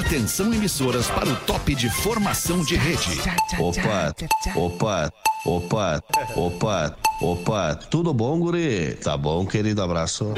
Atenção emissoras para o top de formação de rede. Opa, opa, opa, opa, opa, tudo bom, guri? Tá bom, querido, abraço.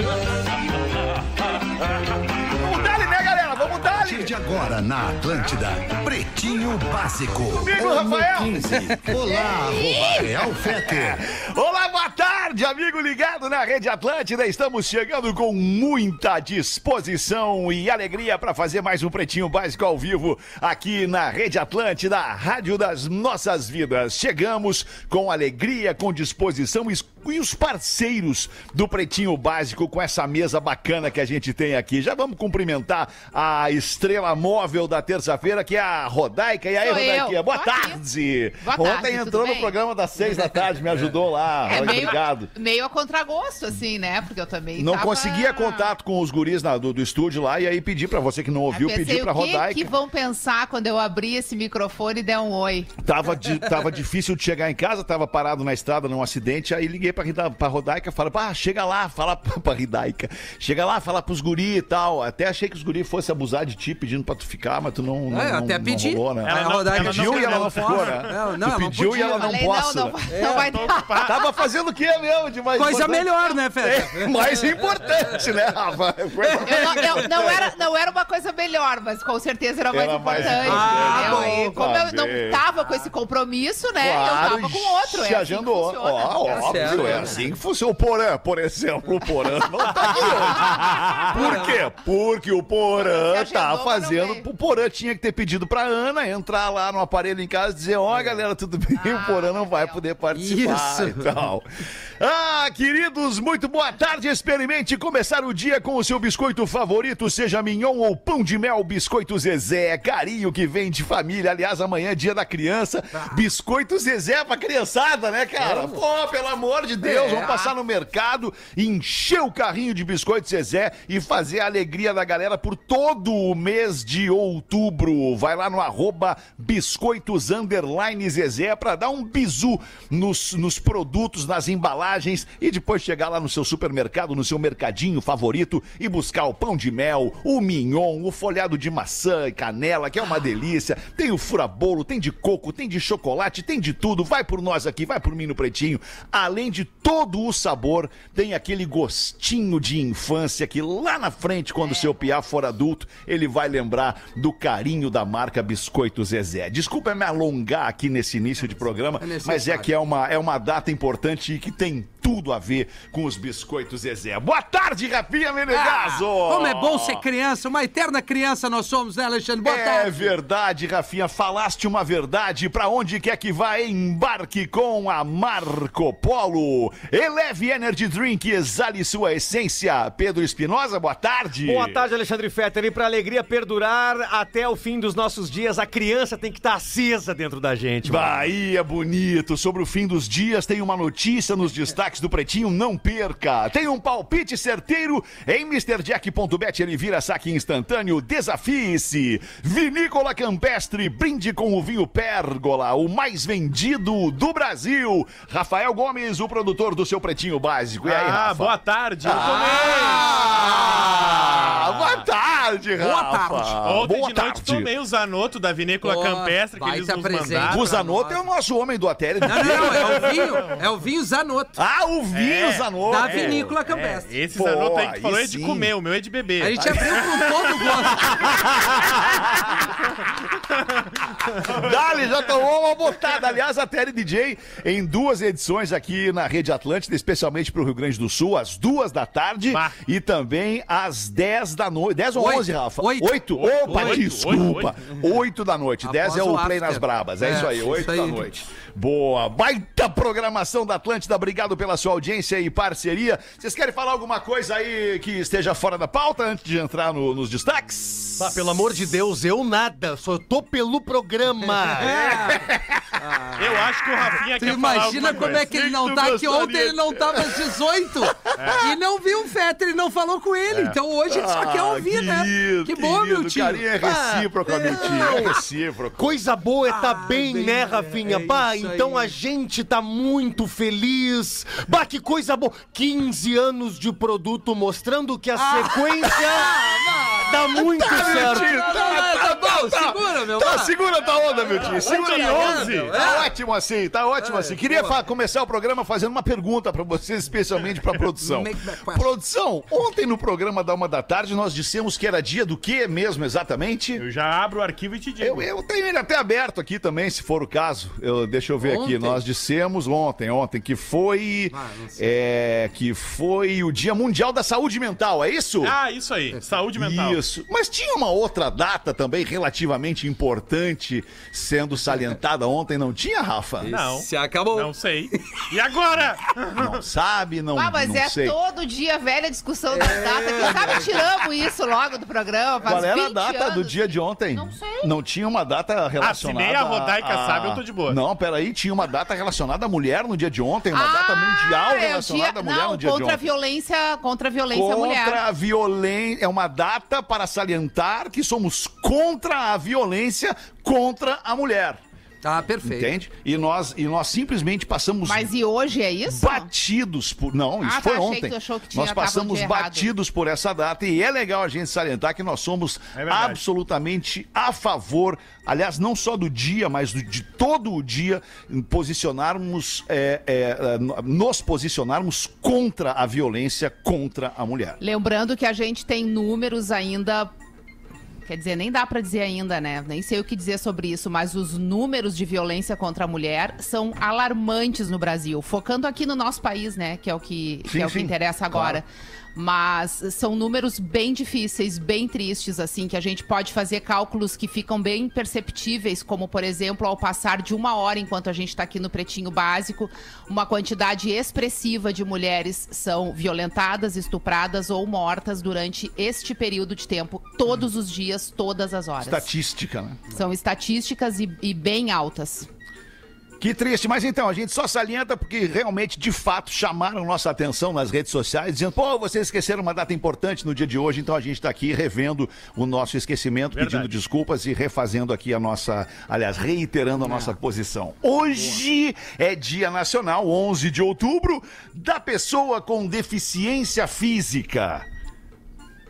Vamos dali, né, galera? Vamos A dali! partir de agora na Atlântida, Pretinho Básico. Comigo, Rafael. 15. Olá, arroba Real Feter. Olá, boa tarde, amigo ligado na Rede Atlântida. Estamos chegando com muita disposição e alegria para fazer mais um Pretinho Básico ao vivo aqui na Rede Atlântida, a rádio das nossas vidas. Chegamos com alegria, com disposição e os parceiros do Pretinho Básico com essa mesa bacana que a gente tem aqui. Já vamos cumprimentar a estrela móvel da terça-feira, que é a Rodaica. E aí, Sou. Rodaica, boa tarde. Boa Ontem tarde, tudo entrou no programa das seis da tarde, me ajudou lá. É meio, Meio a contragosto, assim, né? Porque eu também Não tava... conseguia contato com os guris na- do, do estúdio lá, e aí pedi pra você que não ouviu, pensei, pedi pra o que, vão pensar quando eu abrir esse microfone e der um oi? Tava, di- tava difícil de chegar em casa, tava parado na estrada num acidente, aí liguei pra, pra Rodaica, falei, pá, chega lá, fala pra, pra Ridaica, chega lá, fala pros guri e tal. Até achei que os guri fossem abusar de ti, pedindo pra tu ficar, mas tu não, não, É, até não, pedi. não rolou, né? Ela Ela não- rodar ela pediu e ela não ficou, né? Não, não, tu ela não pediu e podia. ela não Falei, posso. não, não, não vai dar. Tava fazendo o quê mesmo de mais Coisa importante? melhor, né, Feta? É, mais importante, né, Rafa? Eu não, eu- não era, não era uma coisa melhor, mas com certeza era mais Era mais importante. entendeu? Ah, E bom, como eu não tava com esse compromisso, né? Claro, eu tava com outro. Se É assim funciona. Ó, Tá óbvio, certo. é assim que funciona. O Porã, por exemplo, o Porã não tá aqui hoje. Por quê? Porque o Porã tá fazendo. O Porã tinha que ter pedido pra Ana entrar lá no aparelho em casa e dizer: Ó, galera, tudo bem? o Porã não vai poder participar Isso. e tal. Ah, queridos, muito boa tarde. Experimente começar o dia com o seu biscoito favorito, seja mignon ou pão de mel, biscoito Zezé. Carinho que vem de família. Aliás, amanhã é dia da criança. Biscoito Zezé pra criançada, né, cara? Pô, pelo amor de Deus, vamos passar no mercado, encher o carrinho de biscoito Zezé e fazer a alegria da galera por todo o mês de outubro. Vai lá no arroba biscoitos underline Zezé pra dar um bizu nos, nos produtos, nas embalagens e depois chegar lá no seu supermercado, no seu mercadinho favorito e buscar o pão de mel, o mignon, o folhado de maçã e canela, que é uma delícia. Tem o furabolo, tem de coco, tem de chocolate, tem de tudo. Vai por nós aqui, vai por mim no pretinho. Além de todo o sabor, tem aquele gostinho de infância que lá na frente, quando o seu piá for adulto, ele vai lembrar do carinho da marca Biscoito Zezé. Desculpa me alongar aqui nesse início de programa, É mas é que é uma, é uma data importante e que tem soon. Tudo a ver com os Biscoitos Zezé. Boa tarde, Rafinha Menegaso! Ah, como é bom ser criança, uma eterna criança nós somos, né, Alexandre? Boa É tarde. verdade, Rafinha. Falaste uma verdade. Pra onde quer que vá, embarque com a Marco Polo. Eleve Energy Drink, exale sua essência. Pedro Espinosa, boa tarde. Boa tarde, Alexandre Fetter. E para alegria perdurar até o fim dos nossos dias, a criança tem que estar acesa dentro da gente. mano. Bahia bonito. Sobre o fim dos dias, tem uma notícia nos destaques do Pretinho, não perca. Tem um palpite certeiro em MrJack.bet. Ele vira saque instantâneo. Desafie-se. Vinícola Campestre, brinde com o vinho Pérgola, o mais vendido do Brasil. Rafael Gomes, o produtor do seu Pretinho Básico. E aí, Ah, Rafa? boa tarde. Eu Ah, boa tarde, Rafa. Boa tarde. tomei. Ontem boa de tarde. noite tomei o Zanoto da Vinícola Pô, Campestre que eles nos mandaram. O Zanotto é o nosso homem do Atério. Não, não, não, é o vinho, é o vinho Zanotto, Ah, o vinho É, Zanotto. da vinícola campestre. É, esse Pô, Zanoto aí que falou é de sim. comer, o meu é de beber. A gente abriu com todo gosto. Dali já tomou uma botada. Aliás, a Tele DJ em duas edições aqui na Rede Atlântida, especialmente para o Rio Grande do Sul, às duas da tarde Bah. e também às 10 da noite. 10 ou Oito. 11, Rafa? Oito. Oito? Opa, Oito, desculpa. Oito da noite. 10 Após é o o Play after. nas Brabas. É, É, isso aí, isso oito da aí. noite. Boa. Baita programação da Atlântida. Obrigado pela sua audiência e parceria. Vocês querem falar alguma coisa aí que esteja fora da pauta antes de entrar no- nos destaques? Ah, pelo amor de Deus, eu nada. Só tô pelo programa. Eu acho que o Rafinha Tu quer falar imagina como coisa. é que ele não tá, que ontem ele não tava às 18 e não viu o Fetter, ele não falou com ele. Então hoje ele só quer ouvir, Ah, querido, né? Que bom, querido, meu tio. Carinho é recíproco, meu tio. É recíproco. Coisa boa é tá Ah, bem, bem, né, é, Rafinha? é isso então aí. a gente tá muito feliz. Bah, que coisa boa. 15 anos de produto mostrando que a Ah. sequência dá muito certo. Tá, tá meu. Tá, segura tua onda, meu tio. Segura a onda. 11. Tá ótimo assim, tá ótimo assim. Queria começar o programa fazendo uma pergunta pra vocês, especialmente pra produção. Produção, ontem no programa da uma da tarde nós dissemos que era dia do quê mesmo exatamente? Eu já abro o arquivo e te digo. Eu, eu tenho ele até aberto aqui também, se for o caso. Eu, deixa eu ver aqui. Ontem? Nós dissemos ontem, ontem, que foi. Ah, é, que foi o Dia Mundial da Saúde Mental, é isso? Ah, isso aí. Saúde mental. Isso. Mas tinha uma outra data também relativamente importante sendo salientada ontem, não tinha, Rafa? Não. Se acabou. Não sei. E agora? Não sabe, não, Ah, mas não é sei. todo dia a velha discussão da data. Quem sabe tiramos isso logo do programa. Faz Qual era a 20 data do anos. dia de ontem? Não sei. Não tinha uma data relacionada. nem a Rodaica sabe, eu tô de boa. Não, peraí, tinha uma data relacionada à mulher no dia de ontem, uma data mundial é relacionada dia- à mulher não, no dia de contra a ontem. violência, contra a violência à mulher. Contra a violência. É uma data para salientar que somos contra a violência contra a mulher. Tá, perfeito. Entende? E nós, e nós simplesmente passamos Mas e hoje é isso? batidos por. Não, isso Ah, foi tá, achei ontem. que tu achou que tinha nós passamos errado. batidos por essa data e é legal a gente salientar que nós somos É absolutamente a favor, aliás, não só do dia, mas do- de todo o dia, posicionarmos, é, é, nos posicionarmos contra a violência contra a mulher. Lembrando que a gente tem números ainda. Quer dizer, nem dá pra dizer ainda, né? Nem sei o que dizer sobre isso, mas os números de violência contra a mulher são alarmantes no Brasil. Focando aqui no nosso país, né? Que é o que, que, Sim, é o que interessa agora. Mas são números bem difíceis, bem tristes, assim, que a gente pode fazer cálculos que ficam bem perceptíveis, como, por exemplo, ao passar de uma hora enquanto a gente está aqui no Pretinho Básico, uma quantidade expressiva de mulheres são violentadas, estupradas ou mortas durante este período de tempo, todos os dias, todas as horas. Estatística, né? São estatísticas e, e bem altas. Que triste, mas então, a gente só salienta porque realmente, de fato, chamaram nossa atenção nas redes sociais, dizendo, pô, vocês esqueceram uma data importante no dia de hoje, então a gente está aqui revendo o nosso esquecimento, Verdade. pedindo desculpas e refazendo aqui a nossa, aliás, reiterando a nossa posição. Hoje é Dia Nacional, 11 de outubro, da pessoa com deficiência física.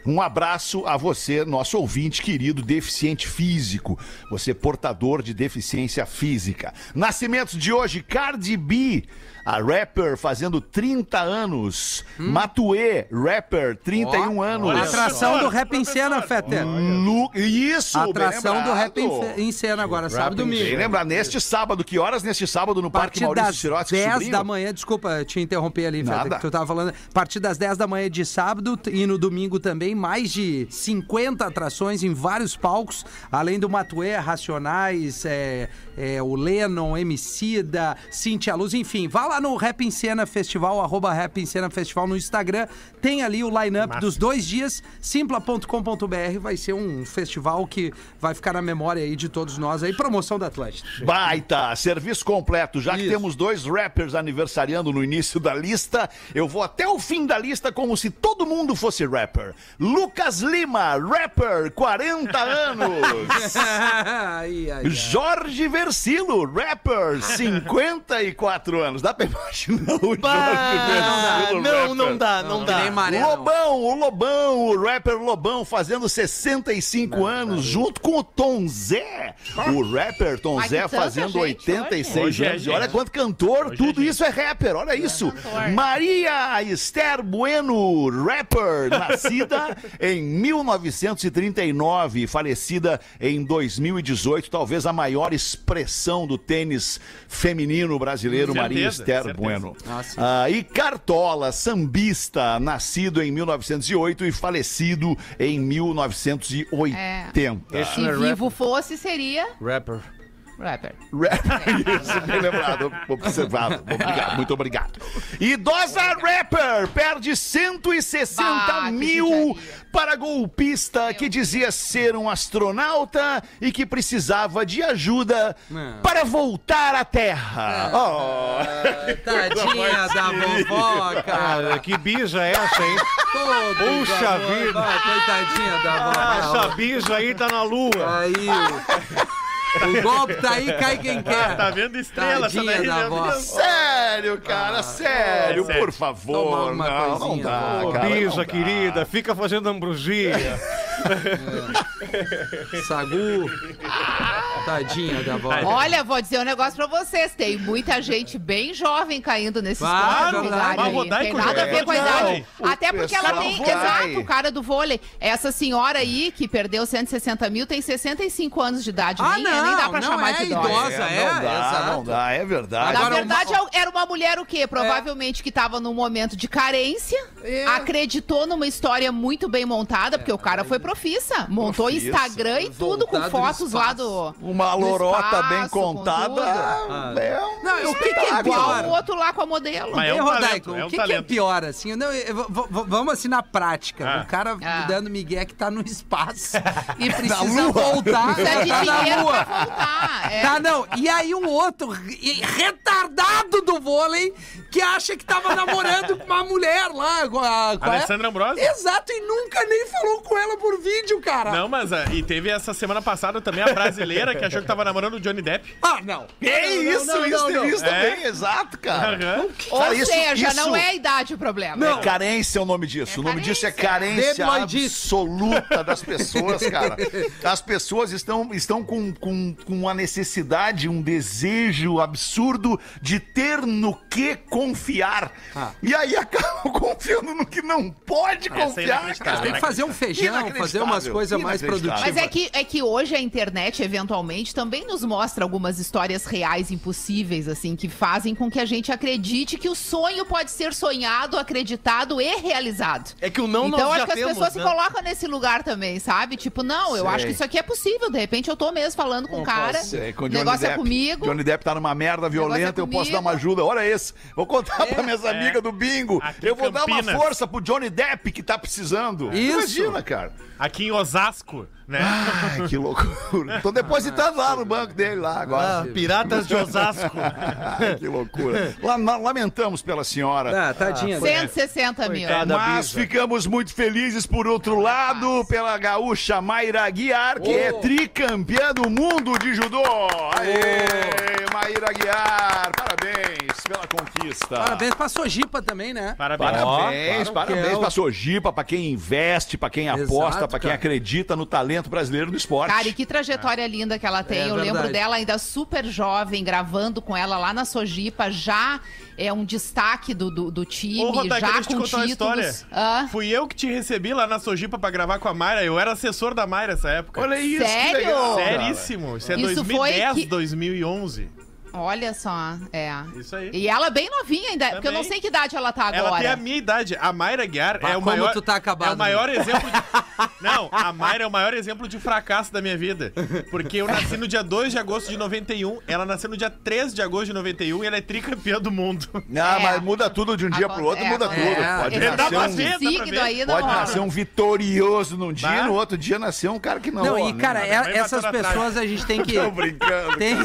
Um abraço a você, nosso ouvinte querido, deficiente físico. Você portador de deficiência física. Nascimentos de hoje, Cardi B, a rapper fazendo 30 anos. Matuê, rapper, 31 anos. olha Atração do Rap em. Cena, Fetter. Lu... Isso, Atração do Rap em, em Cena agora, sábado e Bem domingo. lembrar, neste sábado, que horas neste sábado no Parque partir Maurício das Sirotsky 10 Sobrinho? da manhã, desculpa te interromper ali, Fetter, Nada. que tu tava falando. A partir das 10 da manhã de sábado e no domingo também, mais de 50 atrações em vários palcos, além do Matuê, Racionais, é, é, o Lennon, Emicida, Cintia Luz, enfim. Vá lá no Rap em Cena Festival, arroba Rap em Cena Festival no Instagram. Tem ali o line-up dos dois dias, simpla.com.br. Vai ser um festival que vai ficar na memória aí de todos nós aí. Promoção da Atlântida. Baita, serviço completo. Já que Isso. temos dois rappers aniversariando no início da lista, eu vou até o fim da lista como se todo mundo fosse rapper. Lucas Lima, rapper, 40 anos. ai, ai, ai. Jorge Versilo, rapper, 54 anos. Dá pra imaginar o Jorge Ah, não, não dá, não dá. não. Lobão, o Lobão, o rapper Lobão fazendo 65 anos, junto com o Tom Zé. O rapper Tom Ai, Zé tanta fazendo gente 86 hoje. Hoje é anos. E olha quanto cantor, Hoje é tudo gente. isso é rapper, olha isso. cantor. Maria Esther Bueno, rapper, nascida em 1939, falecida em 2018, talvez a maior expressão do tênis feminino brasileiro, Maria Esther certeza. Bueno. Ah. Ah, e Cartola, sambista, nascido em 1908 e falecido em 1980. Esse Se não é vivo fosse, seria Rapper. Rapper. Rapper, isso, bem lembrado, observado. Obrigado, muito obrigado. Idosa rapper perde 160 Bah, mil para golpista que dizia ser um astronauta e que precisava de ajuda Não. para voltar à Terra. Oh. Tadinha da vovó, cara. Cara, que bija é essa, hein? Todo Puxa vida. Coitadinha da Ah, vovó. essa bija aí tá na lua. Aí. O golpe tá aí, cai quem quer. Tá vendo estrela essa Tadinha daí, da. Deus. Sério, cara, sério, sério. por favor. uma Não, não dá, Ô, cara. não bija, dá. querida, fica fazendo ambrosia. Sagu. Tadinha da avó. Olha, vou dizer um negócio pra vocês. Tem muita gente bem jovem caindo nesse esporte. verdade. Mas aí. Tem nada a ver com a idade. Até porque ela tem. vai. Exato, o cara do vôlei. Essa senhora aí, que perdeu 160 mil, tem 65 anos de idade. Ah, nem, nem dá pra não, chamar é de idosa. idosa. é, não dá, exato. não dá, é verdade. Na verdade, era uma mulher o quê? Provavelmente que estava num momento de carência, É. acreditou numa história muito bem montada, porque o cara foi profissa. Montou Profissa. Instagram e tudo com fotos lá do. Uma lorota espaço, bem contada. Ah. É um Não, o que, que é pior? o outro lá com a modelo. Mas é um Rodaico, talento, é um o que, que é pior, assim? Não, eu- v- vamos assim na prática. Ah. O cara Ah. dando migué que tá no espaço e precisa lua. voltar. Precisa de tá na dinheiro lua. pra voltar. É. Tá, não. E aí o outro, re- retardado do vôlei, que acha que tava namorando com uma mulher lá. com a- é? Alessandra Ambrosio? Exato, e nunca nem falou com ela por vídeo, cara. Não, mas ah, e teve essa semana passada também a brasileira que achou que tava namorando o Johnny Depp. Ah, não. É Não, isso, não, isso, não, não. isso também, exato, cara. Aham. Ou Cara, isso- seja, isso- não é a idade o problema. Não. É carência é o nome disso. É o nome disso é carência. absoluta das pessoas, cara. As pessoas estão, estão com, com, com uma necessidade, um desejo absurdo de ter no que confiar. Ah. E aí acabam confiando no que não pode Essa é confiar, cara. Tem que fazer um feijão, fazer umas coisas mais produtivas. Mas é que, é que hoje a internet, eventualmente, também nos mostra algumas histórias reais impossíveis, assim, que fazem com que a gente acredite que o sonho pode ser sonhado, acreditado e realizado. É que o não então nós acho já que as temos, pessoas né? se colocam nesse lugar também, sabe? Tipo, não, eu Sei. acho que isso aqui é possível. De repente eu tô mesmo falando com o cara. Com o negócio é Depp. comigo. Johnny Depp tá numa merda violenta, é eu posso dar uma ajuda. Olha esse. Vou contar pra minhas É. amigas do bingo. Aqui eu vou dar uma Campinas. força pro Johnny Depp que tá precisando. Isso. Imagina, cara. Aqui em Osasco, né? Ai, que loucura. Tô depositando lá no banco dele lá agora. Ah, Piratas de Osasco. Ai, que loucura. La- Lamentamos pela senhora. Ah, tadinha. 160 mil. Coitada. Mas Bisa. ficamos muito felizes, por outro lado, pela gaúcha Mayra Guiar, que é tricampeã do mundo de judô. Aê, Mayra Guiar, parabéns pela conquista. Parabéns pra Sojipa também, né? Parabéns. Parabéns, claro parabéns é o- pra Sojipa, pra quem investe, pra quem aposta, Exato, pra quem cara. acredita no talento brasileiro do esporte. Cara, e que trajetória linda que ela tem. É eu verdade. lembro dela ainda super jovem, gravando com ela lá na Sojipa, já é um destaque do, do, do time, Ô, Rodaico, já com contar uma títulos. história. Hã? Fui eu que te recebi lá na Sojipa pra gravar com a Mayra. Eu era assessor da Mayra nessa época. Olha isso, Sério? que legal. cara. Seríssimo. Isso é Isso 2010, foi que- 2011. Olha só, é. Isso aí. E ela bem novinha ainda, porque eu não Também. sei que idade ela tá Ela tem a agora. minha idade. A Mayra Guiar Ah, é o maior. tu tá acabado, É o maior exemplo de. Não, a Mayra é o maior exemplo de fracasso da minha vida. Porque eu nasci no dia 2 de agosto de 91, ela nasceu no dia 3 de agosto de 91 e ela é tricampeã do mundo. Ah, É. mas muda tudo de um dia Aconte- pro outro, é, muda acontece. tudo. É, Pode é, dá nascer um... signo aí não Pode nascer um vitorioso num dia, Bah. no outro dia nascer um cara que não. Não, ó, e né? cara, é- essas pessoas a gente tem que. Tô brincando. Tem,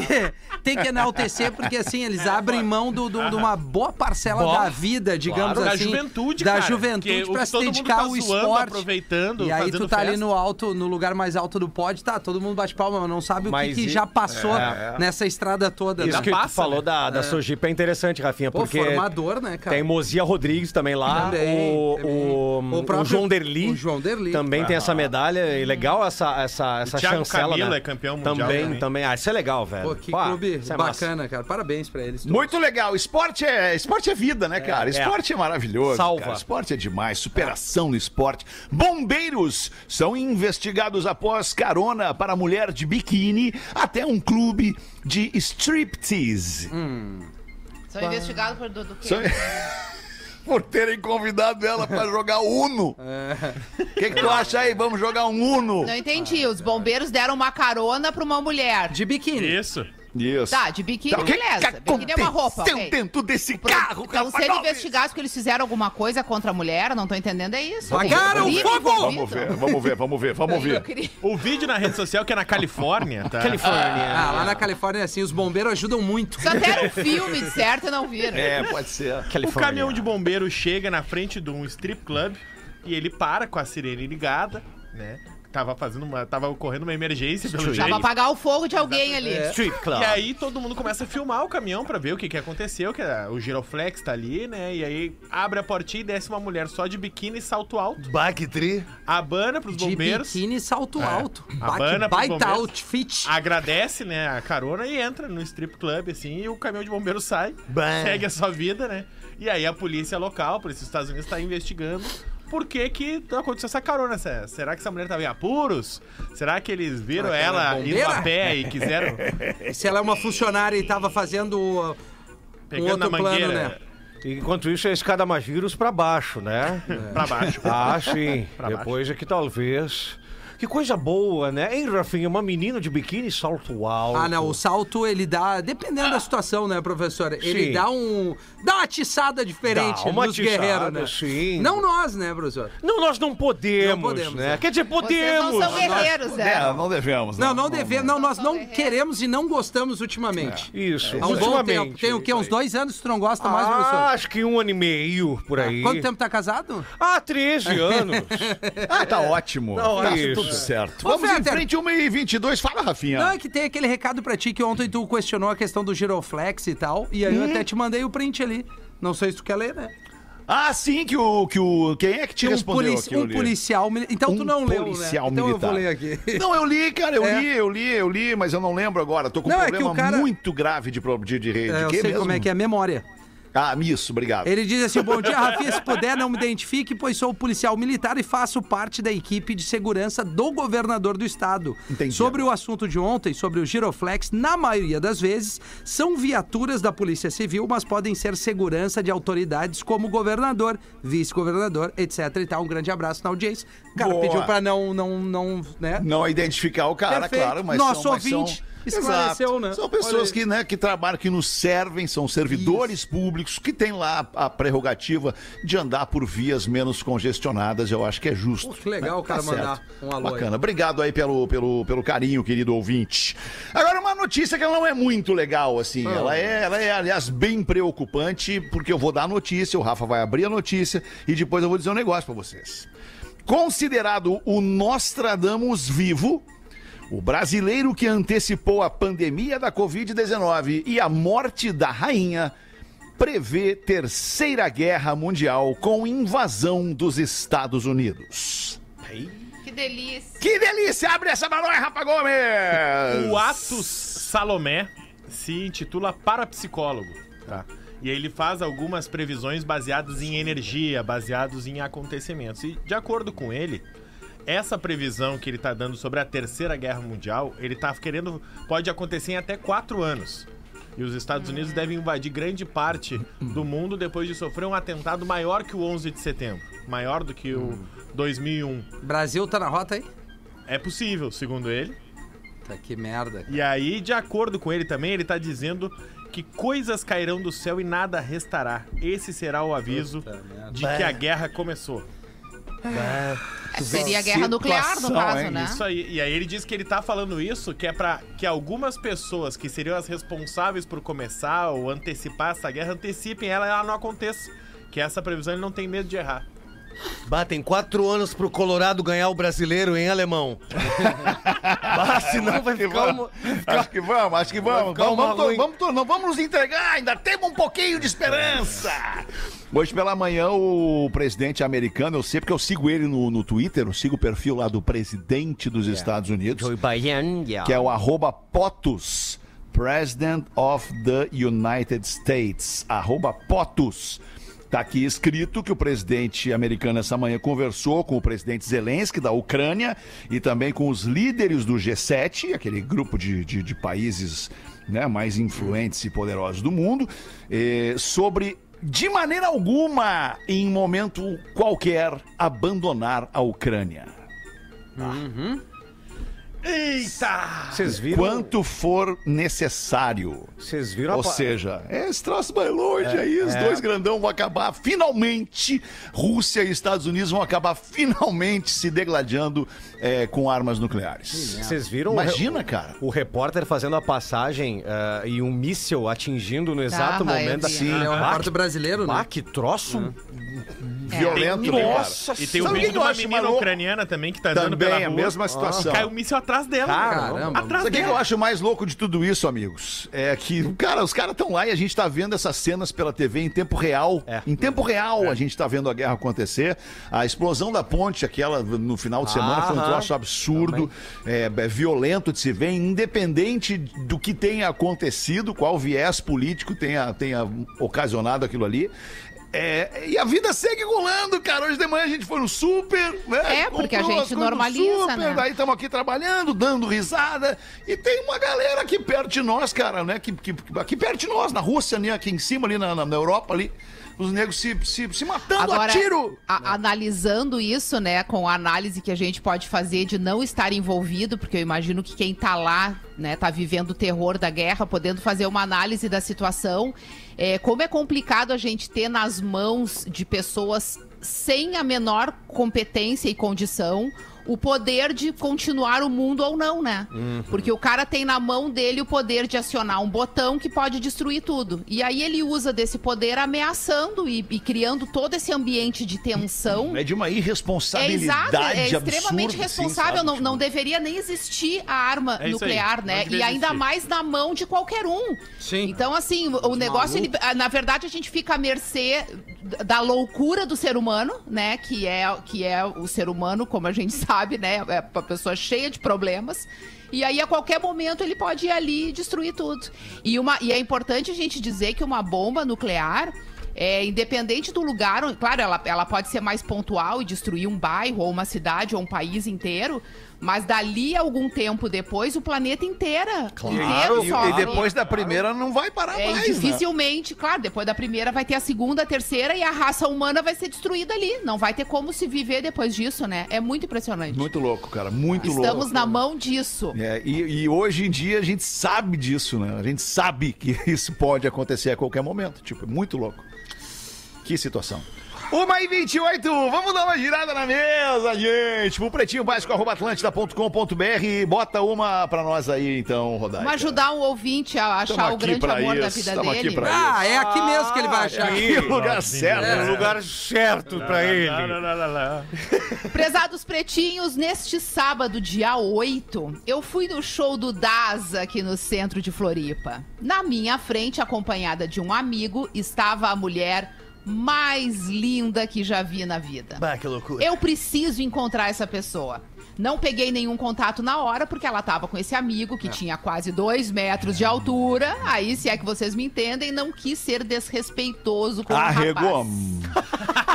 tem que enaltecer, porque assim, eles abrem mão do- do- de uma boa parcela Boa. da vida, digamos Da assim. juventude, Da cara, juventude o pra se todo mundo dedicar tá ao zoando, esporte. aproveitando, E aí tu tá ali festa. no alto, no lugar mais alto do pódio, tá, todo mundo bate palma, mas não sabe o que, Mas que e- já passou É. nessa estrada toda. Isso né? que tu passa, falou né? da, da Sojipa é interessante, Rafinha, Pô, porque formador, né, cara? tem Mozia Rodrigues também lá, Também, o, também. o, O o próprio- João Derli, o João Derli. também tem essa medalha, e legal essa, essa, chancela, Camilo né? é campeão mundial também, também. também, ah, isso é legal, velho. Pô, que clube isso é. Bacana, cara. Parabéns pra eles. todos. Muito legal. Esporte é, esporte é vida, né, cara? Esporte é, maravilhoso. Salva. cara. Esporte é demais. Superação no esporte. Bombeiros são investigados após carona para mulher de biquíni até um clube de striptease. São investigados por do, do quê? Só- Por terem convidado ela para jogar Uno. O que, que tu acha aí? Vamos jogar um Uno? Não entendi. Os bombeiros deram uma carona pra uma mulher. De biquíni. Isso. Isso. Tá, de biquíni, Tá, o beleza. que biquíni é uma roupa, aconteceu ok. dentro desse Pro- carro, Então, se ele investigasse que eles fizeram alguma coisa contra a mulher, não tô entendendo, é isso. Apagaram Crime o fogo! Vamos ver, vamos ver, vamos ver, vamos ver. Crime. O vídeo na rede social que é na Califórnia, tá? Califórnia. Ah, lá na Califórnia, assim, os bombeiros ajudam muito. Até era um filme, de certo, e não viram. É, pode ser. O Califórnia. caminhão de bombeiro chega na frente de um strip club e ele para com a sirene ligada, né? Tava fazendo uma. Tava ocorrendo uma emergência pelo jeito. apagar o fogo de alguém ali. Street Club. E aí todo mundo começa a filmar o caminhão pra ver o que que aconteceu, que é, o giroflex tá ali, né? E aí abre a portinha e desce uma mulher só de biquíni e salto alto. Bactri. Abana pros De bombeiros. biquíni e salto alto. A Ba- que banda pros baita bombeiros. outfit. Agradece, né, a carona e entra no strip club, assim, e o caminhão de bombeiro sai, Bah. segue a sua vida, né? E aí a polícia local, a polícia dos Estados Unidos, tá investigando por que que aconteceu essa carona. Se- Será que essa mulher tava em apuros? Será que eles viram Será que ela ela é indo a pé e quiseram Se ela é uma funcionária e tava fazendo uh, um pegando outro na plano, mangueira né? Enquanto isso, é a escada Magiros pra baixo, né? pra baixo? Ah, sim. Pra Depois é que talvez. Que coisa boa, né? Hein, Rafinha? Uma menina de biquíni salto alto. Ah, não, o salto ele dá, dependendo da situação, né, professor? Ele Sim. dá um. dá uma atiçada diferente Dá uma nos atiçada, guerreiros, né? sim. Não nós, né, professor? Não, nós não podemos, Não podemos, né? né? Quer dizer, Vocês podemos. não são guerreiros, né? É, não devemos. Não, não devemos. Não, nós não queremos e não gostamos ultimamente. Isso. Há um bom ultimamente. tempo. Tem o quê? Uns dois anos que tu não gosta mais, Ah, professor? acho que um ano e meio por aí. Quanto tempo tá casado? Ah, 13 anos. Ah, tá ótimo. Tá Tá ótimo. tudo certo. Ô, Vamos em frente, 1 e 22 Fala, Rafinha. Não, é que tem aquele recado pra ti que ontem tu questionou a questão do giroflex e tal. E aí eu até te mandei o print ali. Não sei se tu quer ler, né? Ah, sim, que o, que o... Quem é que te um, respondeu polici- um policial militar. Então tu Um não leu, policial né? Então eu vou militar. ler aqui. Não, eu li, cara, eu É. li, eu li, eu li, mas eu não lembro agora. Tô com um Não, é que problema o cara- muito grave de, pro- de, de, de, É, eu quê sei mesmo? como é que é a memória. Ah, isso, obrigado. Ele diz assim: bom dia, Rafinha. Se puder, não me identifique, pois sou policial militar e faço parte da equipe de segurança do governador do estado. Entendi. Sobre o assunto de ontem, sobre o Giroflex, na maioria das vezes, são viaturas da Polícia Civil, mas podem ser segurança de autoridades como governador, vice-governador, etc. E tal. Um grande abraço na audiência. O cara Boa. pediu pra não, não, não, né? Não identificar o cara, Perfeito. claro, mas Nosso são, mas são- ouvinte esclareceu, Exato. né? São pessoas aí. que, né, que trabalham, que nos servem, são servidores públicos, que têm lá a, prerrogativa de andar por vias menos congestionadas. Eu acho que é justo. Pô, que legal o cara certo. mandar um alô aí. Bacana. Obrigado aí pelo, pelo, pelo carinho, querido ouvinte. Agora, uma notícia que ela não é muito legal, assim. Ah. Ela, é, ela é, aliás, bem preocupante, porque eu vou dar a notícia, o Rafa vai abrir a notícia e depois eu vou dizer um negócio pra vocês. Considerado o Nostradamus vivo, o brasileiro que antecipou a pandemia da Covid-19 e a morte da rainha prevê terceira guerra mundial com invasão dos Estados Unidos. Que delícia. Que delícia! Abre essa pra nós, Rafa Gomes! O Atos Salomé se intitula Parapsicólogo, tá? E aí ele faz algumas previsões baseadas em energia, baseados em acontecimentos. E de acordo com ele, essa previsão que ele tá dando sobre a Terceira Guerra Mundial, ele tá querendo pode acontecer em até quatro anos. E os Estados Unidos devem invadir grande parte do mundo depois de sofrer um atentado maior que o 11 de setembro, maior do que o 2001. Brasil tá na rota aí? É possível, segundo ele. Tá, que merda. E aí, de acordo com ele também, ele tá dizendo que coisas cairão do céu e nada restará. Esse será o aviso Puta merda. de que a guerra começou. Seria a guerra nuclear, no caso, hein? né? Isso aí. E aí ele diz que ele tá falando isso que é pra que algumas pessoas que seriam as responsáveis por começar ou antecipar essa guerra antecipem ela e ela não aconteça. Que essa previsão ele não tem medo de errar. Batem quatro anos pro Colorado ganhar o brasileiro, hein, alemão? bah, senão vai ficar uma... Acho que vamos, acho que vamos. Vamos, vamos, vamos, vamos, não vamos nos entregar, ainda temos um pouquinho de esperança. Hoje pela manhã, o presidente americano, eu sei porque eu sigo ele no, no Twitter, eu sigo o perfil lá do presidente dos Estados Unidos, que é o arroba POTUS, President of the United States, arroba POTUS. Tá aqui escrito que o presidente americano essa manhã conversou com o presidente Zelensky da Ucrânia e também com os líderes do G7, aquele grupo de, de, de países né, mais influentes e poderosos do mundo, eh, sobre, de maneira alguma, em momento qualquer, abandonar a Ucrânia. Eita! Vocês viram? Quanto for necessário. Vocês viram Ou a seja, é, esse troço vai longe aí, os dois grandão vão acabar finalmente, Rússia e Estados Unidos vão acabar finalmente se degladiando é, com armas nucleares. Vocês viram? o Imagina, re- cara. O repórter fazendo a passagem ah, e um míssil atingindo no exato Ah, momento assim. Ele é um Ah, repórter brasileiro, né? Ah, que troço Violento, né, cara? Nossa E tem o vídeo de uma acho menina maluco? ucraniana também que tá andando Também pela a rua. mesma situação. Caiu um míssil atrás dela. Caramba. Atrás Sabe o que eu acho mais louco de tudo isso, amigos? É que, cara, os caras estão lá e a gente tá vendo essas cenas pela TV em tempo real. É. Em tempo real a gente tá vendo a guerra acontecer. A explosão da ponte, aquela no final de semana, foi um troço absurdo, é, é violento de se ver, independente do que tenha acontecido, qual viés político tenha, tenha ocasionado aquilo ali. É, e a vida segue rolando, cara. Hoje de manhã a gente foi no super, né? É, porque a Comprou gente coisas no normaliza, super, né? Daí estamos aqui trabalhando, dando risada. E tem uma galera aqui perto de nós, cara, né? Que, que, aqui perto de nós, na Rússia, né? aqui em cima, ali na- na Europa, ali. Os negros se, se, se matando a tiro. a- analisando isso, né, com a análise que a gente pode fazer de não estar envolvido, porque eu imagino que quem tá lá, né, tá vivendo o terror da guerra, podendo fazer uma análise da situação, é, como é complicado a gente ter nas mãos de pessoas sem a menor competência e condição o poder de continuar o mundo ou não, né? Porque o cara tem na mão dele o poder de acionar um botão que pode destruir tudo. E aí ele usa desse poder ameaçando e, e criando todo esse ambiente de tensão. É de uma É irresponsabilidade exato, é extremamente absurda, assim, responsável. sabe? não, Tipo, não deveria nem existir a arma É nuclear, aí, né? não E ainda existir. mais na mão de qualquer um. Sim. Então, assim, o negócio, ele- na verdade, a gente fica à mercê da loucura do ser humano, né? Que é, que é o ser humano, como a gente sabe, né? É uma pessoa cheia de problemas. E aí, a qualquer momento, ele pode ir ali e destruir tudo. E, uma, e é importante a gente dizer que uma bomba nuclear. É, independente do lugar, claro, ela, ela pode ser mais pontual e destruir um bairro, ou uma cidade, ou um país inteiro, mas dali algum tempo depois, o planeta inteira, inteiro E, sofre. e depois da primeira não vai parar É, mais, né? dificilmente, claro, depois da primeira vai ter a segunda, a terceira e a raça humana vai ser destruída ali. Não vai ter como se viver depois disso, né? É muito impressionante. Muito louco, cara, muito Estamos louco. na mão disso. É, e, e hoje em dia a gente sabe disso, né? A gente sabe que isso pode acontecer a qualquer momento. Tipo, é muito louco. Que situação. Uma e 28, vamos dar uma girada na mesa, gente. Pro pretinho básico, arroba atlântida.com.br. Bota uma pra nós aí, então, Rodaica. Vamos ajudar o ouvinte a achar Tamo o aqui grande amor da isso, vida tamo aqui dele. pra Ah, é aqui mesmo que ele vai achar. Que lugar certo. É o lugar certo pra ele. Lá, lá, lá, lá, lá. Prezados pretinhos, neste sábado, dia 8, eu fui no show do Daza aqui no centro de Floripa. Na minha frente, acompanhada de um amigo, estava a mulher mais linda que já vi na vida. Bah, que loucura. Eu preciso encontrar essa pessoa. Não peguei nenhum contato na hora, porque ela tava com esse amigo que tinha quase dois metros de altura. Aí, se é que vocês me entendem, não quis ser desrespeitoso com o Arregou. rapaz.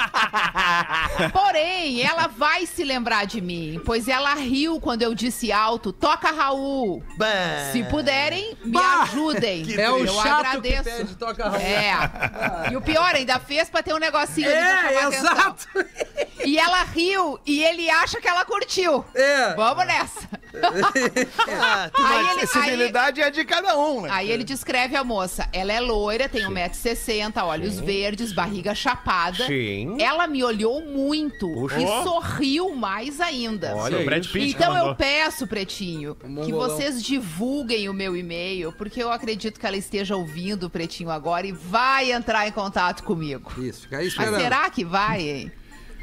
Porém, ela vai se lembrar de mim, pois ela riu quando eu disse alto: toca Raul. Bah. Se puderem, me Bah! ajudem. É o eu chato agradeço. que pede toca Raul. É. E o pior, ainda fez pra ter um negocinho ali pra É, chamar atenção. exato. E ela riu e ele acha que ela curtiu. É. Vamos nessa. Ah, Aí A ele, aí, acessibilidade é de cada um, né? aí ele descreve a moça. Ela é loira, tem 1,60m, olhos verdes, barriga chapada. Sim. Ela me olhou muito Puxa. e Ó. sorriu mais ainda. Olha O Brad. Pitt Então eu peço, Pretinho, que vocês divulguem o meu e-mail, porque eu acredito que ela esteja ouvindo o Pretinho agora e vai entrar em contato comigo. Isso, fica aí Mas esperando. será que vai, hein?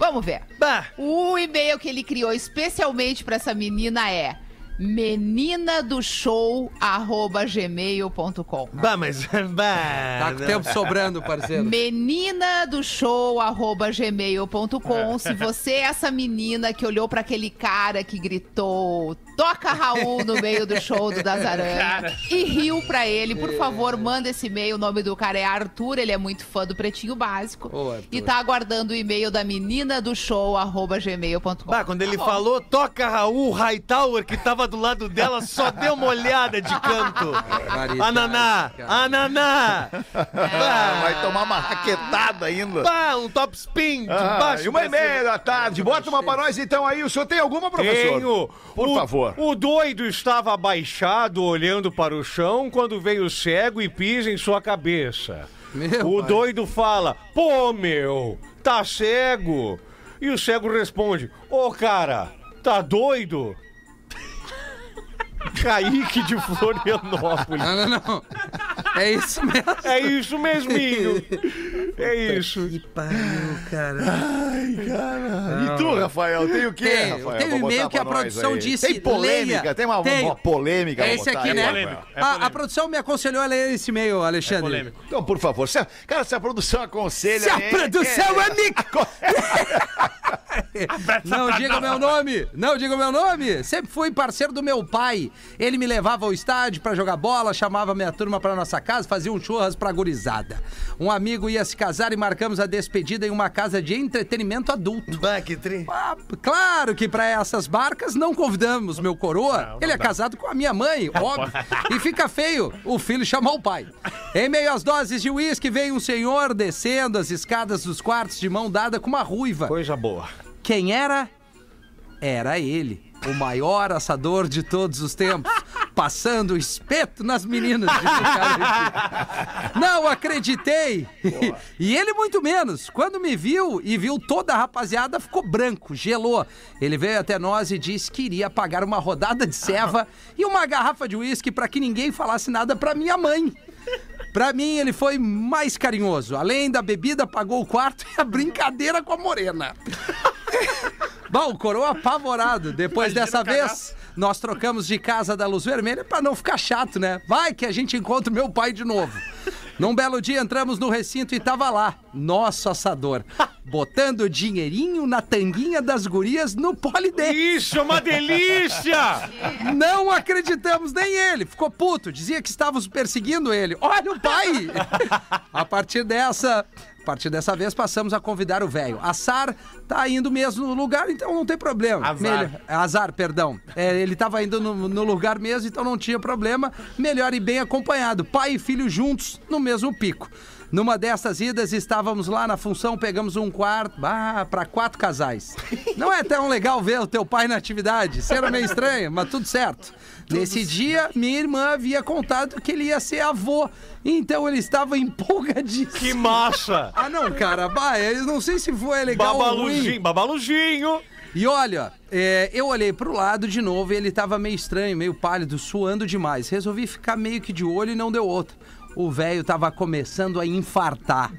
Vamos ver. Bah. O e-mail que ele criou especialmente pra essa menina é meninadoshow@gmail.com. Bah, mas. Bah. Tá com não. tempo sobrando, parceiro. Menina do show arroba gmail.com. Se você é essa menina que olhou pra aquele cara que gritou toca Raul no meio do show do Das Aranha e riu pra ele, por favor, manda esse e-mail. O nome do cara é Arthur, ele é muito fã do Pretinho Básico. Ô, e tá aguardando o e-mail da menina do show arroba gmail.com. Bah, quando ele Tá falou toca Raul Hightower, que tava do lado dela, só deu uma olhada de canto. Ananá! Ananá! Ah, vai tomar uma raquetada ainda. Bah, um top spin de Ah, baixo e uma e meia da tarde. Bota uma pra nós então aí. O senhor tem alguma, professor? Tenho. Por o, favor. O doido estava abaixado, olhando para o chão, quando veio o cego e pisa em sua cabeça. Meu o pai. doido fala: Pô, meu, tá cego? E o cego responde: Ô, cara, tá doido? Kaique de Florianópolis. Não, não, não. É isso mesmo. É isso mesminho. É isso. Que pariu, cara. E tu, Rafael, tem o quê, Tem, Rafael? tem um e-mail que a produção aí? disse, Tem polêmica, leia. tem uma, Tem. uma polêmica. É esse botar aqui, né? Rafael. polêmico. É a, a produção me aconselhou a ler esse e-mail, Alexandre. Polêmico. Então, por favor, se a- cara, se a produção aconselha... Se a hein, produção é Nico! Não diga o meu nome! Não diga o meu nome! Sempre fui parceiro do meu pai. Ele me levava ao estádio pra jogar bola, chamava minha turma pra nossa casa, fazia um churras pra gurizada. Um amigo ia se casar e marcamos a despedida em uma casa de entretenimento adulto. Bah, que tri. Ah, claro que pra essas barcas não convidamos meu coroa. Não, não Ele é dá. casado com a minha mãe, óbvio. e fica feio o filho chamar o pai. Em meio às doses de uísque, veio um senhor descendo as escadas dos quartos de mão dada com uma ruiva. Coisa boa. Quem era? Era ele, o maior assador de todos os tempos, passando o espeto nas meninas. Não acreditei! E ele muito menos. Quando me viu e viu toda a rapaziada, ficou branco, gelou. Ele veio até nós e disse que iria pagar uma rodada de ceva e uma garrafa de uísque para que ninguém falasse nada pra minha mãe. Pra mim, ele foi mais carinhoso. Além da bebida, pagou o quarto e a brincadeira com a morena. Bom, coroa apavorado. Depois Imagina dessa vez, nós trocamos de casa da luz vermelha pra não ficar chato, né? Vai que a gente encontra o meu pai de novo. Num belo dia entramos no recinto e tava lá, nosso assador, botando dinheirinho na tanguinha das gurias no polidense. Isso é uma delícia! Não acreditamos nem ele. Ficou puto. Dizia que estávamos perseguindo ele. Olha o pai! A partir dessa. A partir dessa vez passamos a convidar o velho. Assar tá indo mesmo no lugar, então não tem problema. Azar. Azar, perdão. É, ele tava indo no, no lugar mesmo, então não tinha problema. Melhor e bem acompanhado. Pai e filho juntos no mesmo pico. Numa dessas idas, estávamos lá na função, pegamos um quarto ah, para quatro casais. Não é tão legal ver o teu pai na atividade. Era meio estranho, mas tudo certo. Nesse dia, minha irmã havia contado que ele ia ser avô. Então ele estava empolgadíssimo. Que massa! Ah, não, cara, bah, eu não sei se foi legal ou ruim. Babaluzinho. E olha, é, eu olhei pro lado de novo e ele tava meio estranho, meio pálido, suando demais. Resolvi ficar meio que de olho e não deu outra. O velho tava começando a infartar.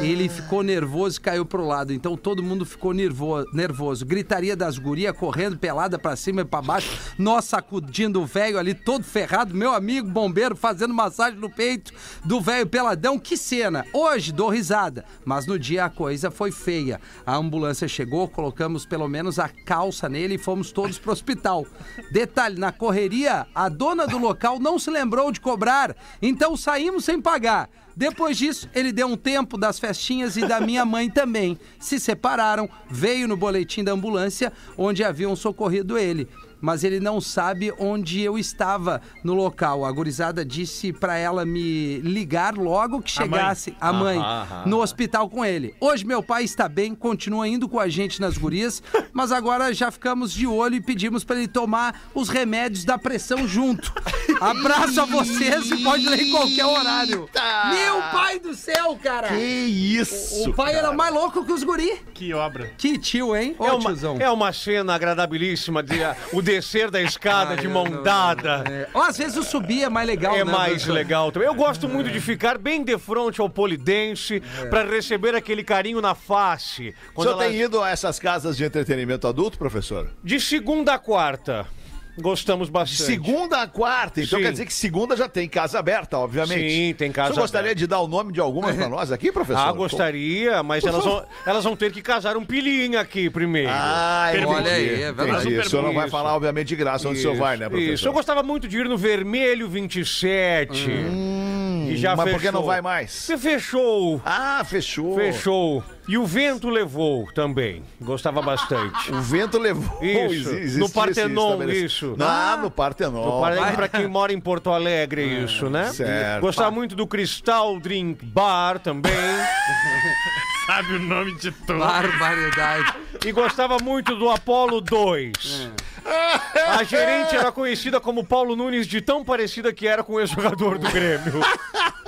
Ele ficou nervoso e caiu pro lado. Então todo mundo ficou nervo nervoso. Gritaria das gurias correndo pelada pra cima e pra baixo. Nós sacudindo o velho ali todo ferrado. Meu amigo bombeiro fazendo massagem no peito do velho peladão. Que cena! Hoje dou risada, mas no dia a coisa foi feia. A ambulância chegou, colocamos pelo menos a calça nele e fomos todos pro hospital. Detalhe, na correria, a dona do local não se lembrou de cobrar, então saímos sem pagar. Depois disso, ele deu um tempo das festinhas e da minha mãe também. Se separaram, veio no boletim da ambulância, onde haviam socorrido ele. Mas ele não sabe onde eu estava no local. A gurizada disse pra ela me ligar logo que chegasse a mãe no hospital com ele. Hoje meu pai está bem, continua indo com a gente nas gurias, mas agora já ficamos de olho e pedimos para ele tomar os remédios da pressão junto. Abraço a vocês e pode ler em qualquer horário. Meu pai do céu, cara! Que isso, O pai era mais louco que os guri. Que obra. Que tio, hein? Ô, É uma, tiozão. é uma cena agradabilíssima de o descer da escada de mão dada. É. Ó, às vezes o subir é mais legal, É né, mais legal também. Eu gosto muito de ficar bem de frente ao polidense pra receber aquele carinho na face. O Quando senhor tem elas- ido a essas casas de entretenimento adulto, professor? De segunda a quarta. Gostamos bastante. segunda a quarta. Então Sim. quer dizer que segunda já tem casa aberta, obviamente. Sim, tem casa senhor gostaria aberta. de dar o nome de algumas pra nós aqui, professor? Ah, gostaria, mas elas vão, elas vão ter que casar um pilinha aqui primeiro. Ah, entendi. Olha aí, é verdade. Entendi. O senhor não vai Isso. falar, obviamente, de graça onde o senhor vai, né, professor? Isso, eu gostava muito de ir no Vermelho 27. E já mas fechou. por que não vai mais? Você fechou. Ah, fechou. Fechou. E o vento levou também. Gostava bastante. O vento levou. Isso, exi- existe no Partenon, estabelecimento. isso. Ah, no Partenon. No Paraná, pra quem mora em Porto Alegre, isso, né? certo. Gostava muito do Cristal Drink Bar também. Sabe o nome de tudo. Barbaridade. e gostava muito do Apolo 2. A gerente era conhecida como Paulo Nunes, de tão parecida que era com o ex-jogador do Grêmio.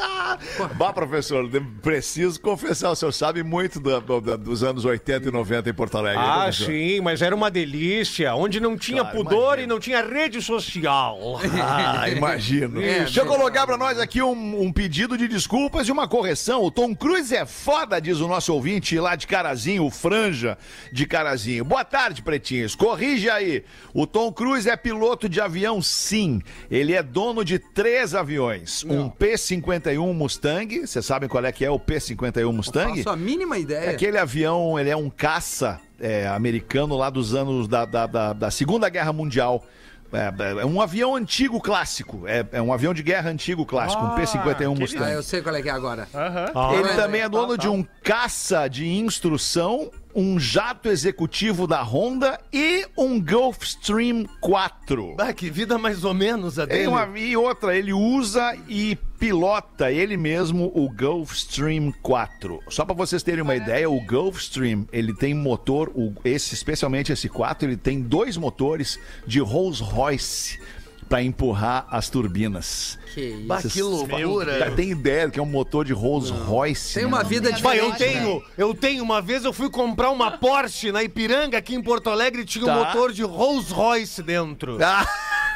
Bah, professor, preciso confessar, o senhor sabe muito do- do- dos anos 80 e 90 em Porto Alegre. né, Ah, professor? sim, mas era uma delícia, onde não tinha Claro, pudor imagino. e não tinha rede social. Ah, imagino. É, Deixa eu colocar pra nós aqui um, um pedido de desculpas e uma correção. O Tom Cruise é foda, diz o nosso ouvinte lá de Carazinho, o Franja de Carazinho. Boa tarde, pretinhos. Corrige aí. O Tom Cruise é piloto de avião, sim. Ele é dono de três aviões. Um P-51 Mustang. Vocês sabem qual é que é o P-51 Mustang? Faço a mínima É ideia. aquele avião, ele é um caça é, americano lá dos anos da, da, da- da Segunda Guerra Mundial. É, é um avião antigo clássico. É, é um avião de guerra antigo clássico, um Ah, P-51 aquele- Mustang. Ah, eu sei qual é que é agora. Aham. Ele Ah, também é tá, dono tá. de um caça de instrução, um jato executivo da Honda e um Gulfstream 4. Ah, que vida mais ou menos a dele. uma, e outra, ele usa e pilota ele mesmo o Gulfstream 4. Só para vocês terem uma ideia, o Gulfstream, ele tem motor, o, esse, especialmente esse 4, ele tem dois motores de Rolls-Royce para empurrar as turbinas. Que isso. Bah, que loucura. Já tem ideia que é um motor de Rolls-Royce? Tem né, uma vida Vai, eu diferente. tenho, eu tenho. Uma vez eu fui comprar uma Porsche na Ipiranga, aqui em Porto Alegre, e tinha um Tá. motor de Rolls Royce dentro. Ah,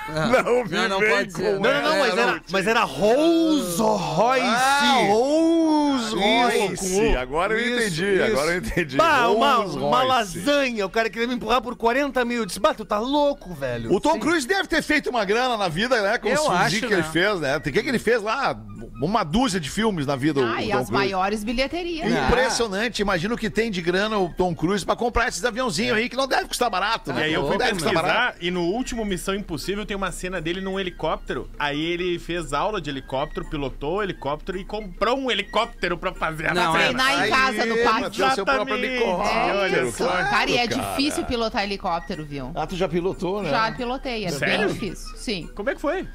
não, me Não, não vem pode ser. Não, não, não, mas era, mas era Rolls Royce. Ah, Rolls Royce. Agora eu Isso, entendi, isso. agora eu entendi. Bah, uma, uma lasanha. O cara queria me empurrar por 40 mil. Eu disse, bah, tu tá louco, velho. O Tom Cruise deve ter feito uma grana na vida, né? Com Eu filmes acho, que né? ele fez, né? Tem que que ele fez lá? Uma dúzia de filmes na vida. o- Ah, o e Tom as Cruise. maiores bilheterias. né? Impressionante. Imagina o que tem de grana o Tom Cruise pra comprar esses aviãozinhos aí que não deve custar barato, E né? aí eu não fui pesquisar e no último Missão Impossível tem uma cena dele num helicóptero. Aí ele fez aula de helicóptero, pilotou o helicóptero e comprou um helicóptero pra fazer a Não, é. cena. Treinar em casa, no pátio. o seu próprio Exatamente. helicóptero. Olha só. claro, Cara, e é cara. difícil pilotar helicóptero, viu? Ah, tu já pilotou, né? Já pilotei, é Sério? bem difícil. Sim. Como é que foi?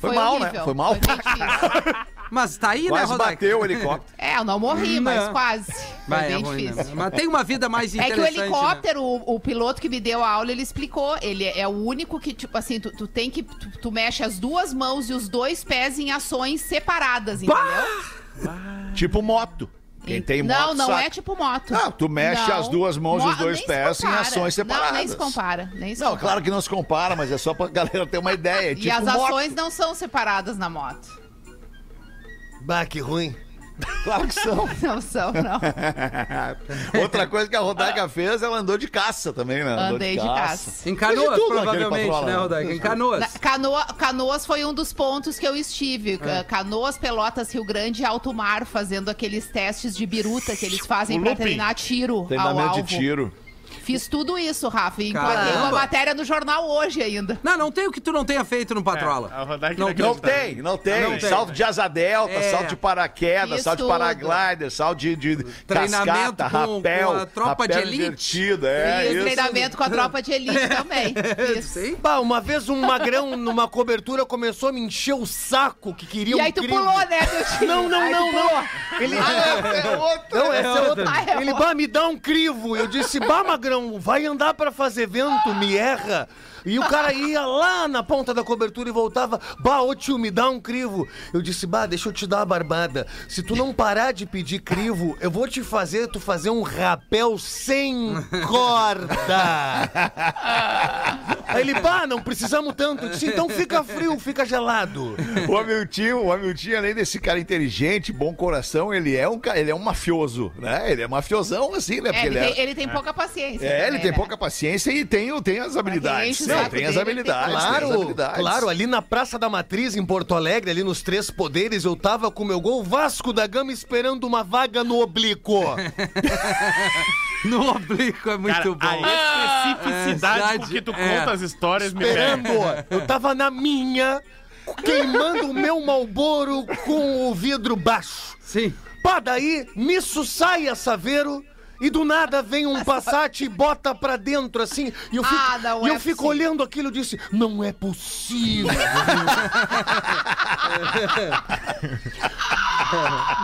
Foi mal, né? horrível, Foi mal. bem difícil. Mas tá aí, né, Quase Rodak? bateu o helicóptero. É, eu não morri, mas Não. quase. Foi Vai, é bem ruim, né? difícil. Mas tem uma vida mais É que interessante. o helicóptero, o, o piloto que me deu a aula, ele explicou. Ele é o único que, tipo assim, tu, tu tem que. Tu, tu mexe as duas mãos e os dois pés em ações separadas, entendeu? Tipo moto. Quem tem moto não, não sabe. é tipo moto. Não, tu mexe as duas mãos e os dois pés em ações separadas. Não, nem se compara. Nem se Não, compara. claro que não se compara, mas é só pra galera ter uma ideia. É E tipo as moto. ações não são separadas na moto. Bah, que ruim. Claro que são. Não são, não. Outra coisa que a Rodaica fez, ela andou de caça também, né? Andou Andei de caça. Em Canoas, tudo provavelmente, né, né? Rodak? Em Canoas. Na- Canoa- Canoas foi um dos pontos que eu estive. É. Ca- Canoas, Pelotas, Rio Grande e Alto Mar, fazendo aqueles testes de biruta que eles fazem O pra looping. treinar tiro ao Treinamento alvo. de tiro. Fiz tudo isso, Rafa. E enquadrei uma matéria no jornal hoje ainda. Não, não tem o que tu não tenha feito no Patrola. É, a Não não tem, não tem. Não tem. Salto de asa delta, É. salto de paraquedas, salto de tudo. paraglider, salto de, de Treinamento cascata, com- rapel, com a tropa de rapel elite. invertido, é Fiz isso. treinamento com a tropa de elite também. Sim. Bah, uma vez um magrão numa cobertura começou a me encher o saco que queria E um aí tu crivo. pulou, né, teu time? Não, não, Aí tu não, pulou. não. Ele... É outra. Não, essa é outra. Ah, é Ele, outra. bah, me dá um crivo. Eu disse, bah, magrão, vai andar pra fazer vento, me erra. E o cara ia lá na ponta da cobertura e voltava, bah, ô tio, me dá um crivo. Eu disse, bah, deixa eu te dar uma barbada. Se tu não parar de pedir crivo, eu vou te fazer tu fazer um rapel sem corda. Aí ele, bah, não precisamos tanto. Eu disse, então fica frio, fica gelado. O Hamilton, o Hamilton, além desse cara inteligente, bom coração, ele é um, ele é um mafioso, né? Ele é mafiosão, assim, né? É, ele, ele é- tem, ele tem pouca paciência. É, ele também, tem né? pouca paciência e tem, tem as habilidades. né? Tem as dele, habilidades. tem- tem as Claro, habilidades. claro, ali na Praça da Matriz, em Porto Alegre, ali nos Três Poderes, eu tava com meu gol Vasco da Gama esperando uma vaga no oblíquo. No oblíquo é muito Cara, bom. a especificidade com É, que tu é. conta as histórias me pega. esperando. Eu tava na minha, queimando o meu Malboro com o vidro baixo. Sim. Pá, daí, nisso sai a Saveiro. E do nada vem um Passat e bota pra dentro assim. E eu fico, Ah, não e é eu fico possível. olhando aquilo e disse: Não é possível.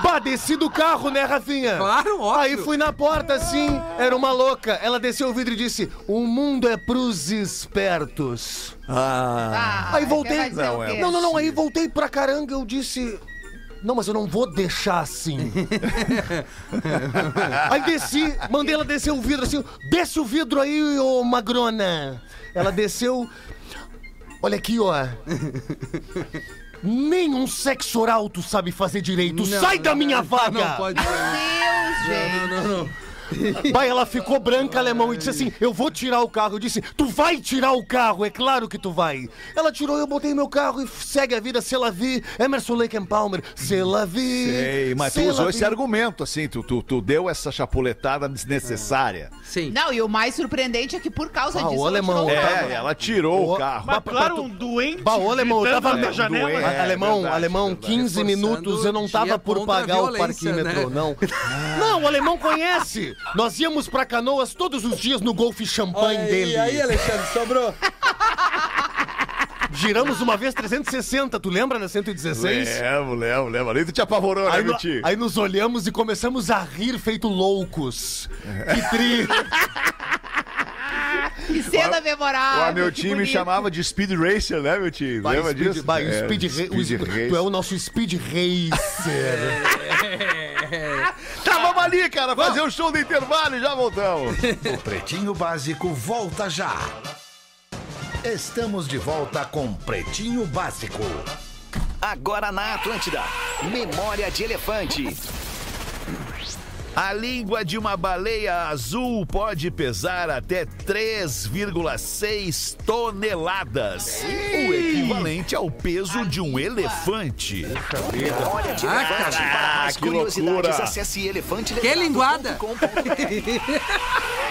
Bah, desci do carro, né, Rafinha? Claro, óbvio. Aí fui na porta assim, era uma louca. Ela desceu o vidro e disse: O mundo é pros espertos. Ah, Ah, Aí voltei. Não, é? Não, não, não. Aí voltei pra caranga. Eu disse: Não, mas eu não vou deixar assim. aí desci, mandei ela descer o vidro assim. Desce o vidro aí, ô magrona. Ela desceu. Olha aqui, ó. Nenhum sexo oral tu sabe fazer direito. Não, Sai da não, minha não, vaga! Não pode. Meu Deus, gente. Não, não, não. Pai, ela ficou branca, alemão, e disse assim: Eu vou tirar o carro. Eu disse: Tu vai tirar o carro, é claro que tu vai. Ela tirou, eu botei meu carro e segue a vida, se ela vi. Emerson Lake and Palmer, se ela vi. Ei, mas tu usou ela esse argumento, assim, tu, tu, tu deu essa chapuletada desnecessária. Sim. Não, e o mais surpreendente é que por causa Ah, disso. o ela alemão, tirou o carro. É, ela tirou o Ô, carro. Mas Bah, claro, bah, um doente. Bah, ô, alemão, eu tava- na janela. doente. É, alemão, verdade, alemão, verdade. 15 Reforçando minutos, eu não tava por pagar o parquímetro, né? não. Não, o alemão conhece. Nós íamos pra Canoas todos os dias no Golf Champanhe Olha dele. aí, aí, Alexandre, sobrou. Giramos uma vez 360, tu lembra na 116? Levo, levo, levo. Ali tu te apavorou, né, Aí, no- Guti? aí nos olhamos e começamos a rir feito loucos. Que tri. Que cena O memorável. meu que time bonito. chamava de Speed Racer, né, meu time? Vai, Lembra speed, disso? vai, o É, speed, o Speed sp- Racer. Tu é o nosso Speed Racer. Tá, vamos ali, cara, fazer o show do intervalo e já voltamos. O Pretinho Básico volta já. Estamos de volta com Pretinho Básico. Agora na Atlântida. Memória de Elefante. A língua de uma baleia azul pode pesar até 3,6 toneladas, o equivalente ao peso de um elefante. Memória de Ah, Elefante. cara. Para mais que curiosidades, loucura. acesse elefante Que linguada.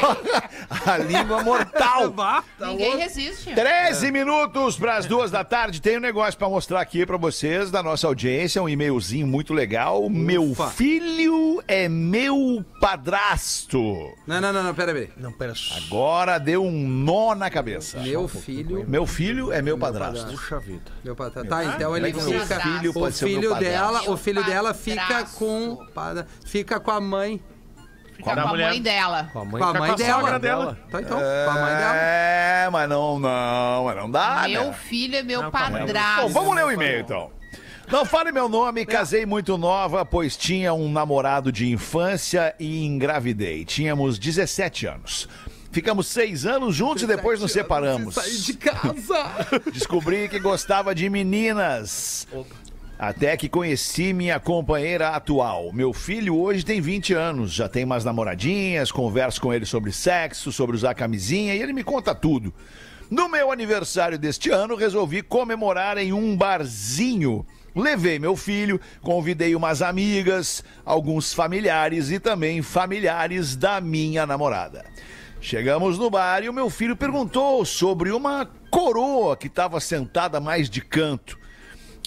A língua mortal. Tá Ninguém resiste. 13 minutos para as duas da tarde. Tem um negócio para mostrar aqui para vocês da nossa audiência, um e-mailzinho muito legal. Meu filho é meu padrasto. Não, não, não, não, pera aí. Não, pera só. Agora deu um nó na cabeça. Meu filho. Meu filho é meu padrasto. Puxa vida. Meu patrão. Tá, então ele Como é que fica. meu filho o pode ser o meu filho padrasto? dela, o filho Meu dela fica padrasto. com. Fica com a mãe. Com a mulher. mãe dela. Com a mãe. Com a mãe com a dela. sogra dela. Tá, então. Com a mãe dela. É, mas não, não, mas não dá, meu né? filho é meu Não, padrasto. Bom, vamos ler o e-mail então. Não fale meu nome, casei muito nova, pois tinha um namorado de infância e engravidei. Tínhamos 17 anos. Ficamos seis anos juntos e depois nos separamos. Saí de casa. Descobri que gostava de meninas. Até que conheci minha companheira atual. Meu filho hoje tem 20 anos, já tem umas namoradinhas, converso com ele sobre sexo, sobre usar camisinha e ele me conta tudo. No meu aniversário deste ano, resolvi comemorar em um barzinho. Levei meu filho, convidei umas amigas, alguns familiares e também familiares da minha namorada. Chegamos no bar e o meu filho perguntou sobre uma coroa que estava sentada mais de canto.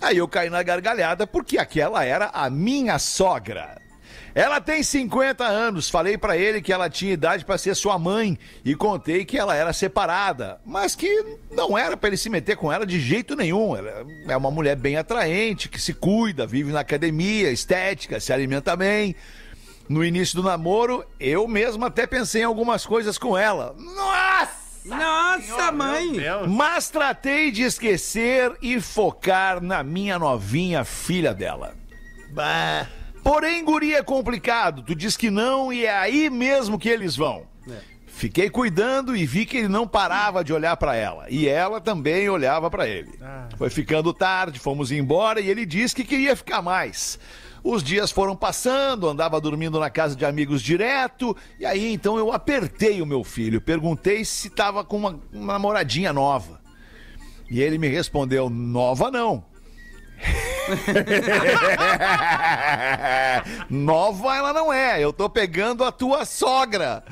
Aí eu caí na gargalhada porque aquela era a minha sogra. Ela tem 50 anos. Falei pra ele que ela tinha idade pra ser sua mãe e contei que ela era separada, mas que não era pra ele se meter com ela de jeito nenhum. Ela é uma mulher bem atraente, que se cuida, vive na academia, estética, se alimenta bem. No início do namoro, eu mesmo até pensei em algumas coisas com ela. Nossa! Nossa, mãe. Mas tratei de esquecer e focar na minha novinha filha dela. Bah. Porém, guri é complicado. Tu diz que não e é aí mesmo que eles vão. Fiquei cuidando e vi que ele não parava de olhar pra ela. E ela também olhava pra ele. Foi ficando tarde, fomos embora e ele disse que queria ficar mais. Os dias foram passando, andava dormindo na casa de amigos direto, e aí então eu apertei o meu filho, perguntei se estava com uma, uma namoradinha nova. E ele me respondeu: nova não. Nova ela não é, eu tô pegando a tua sogra.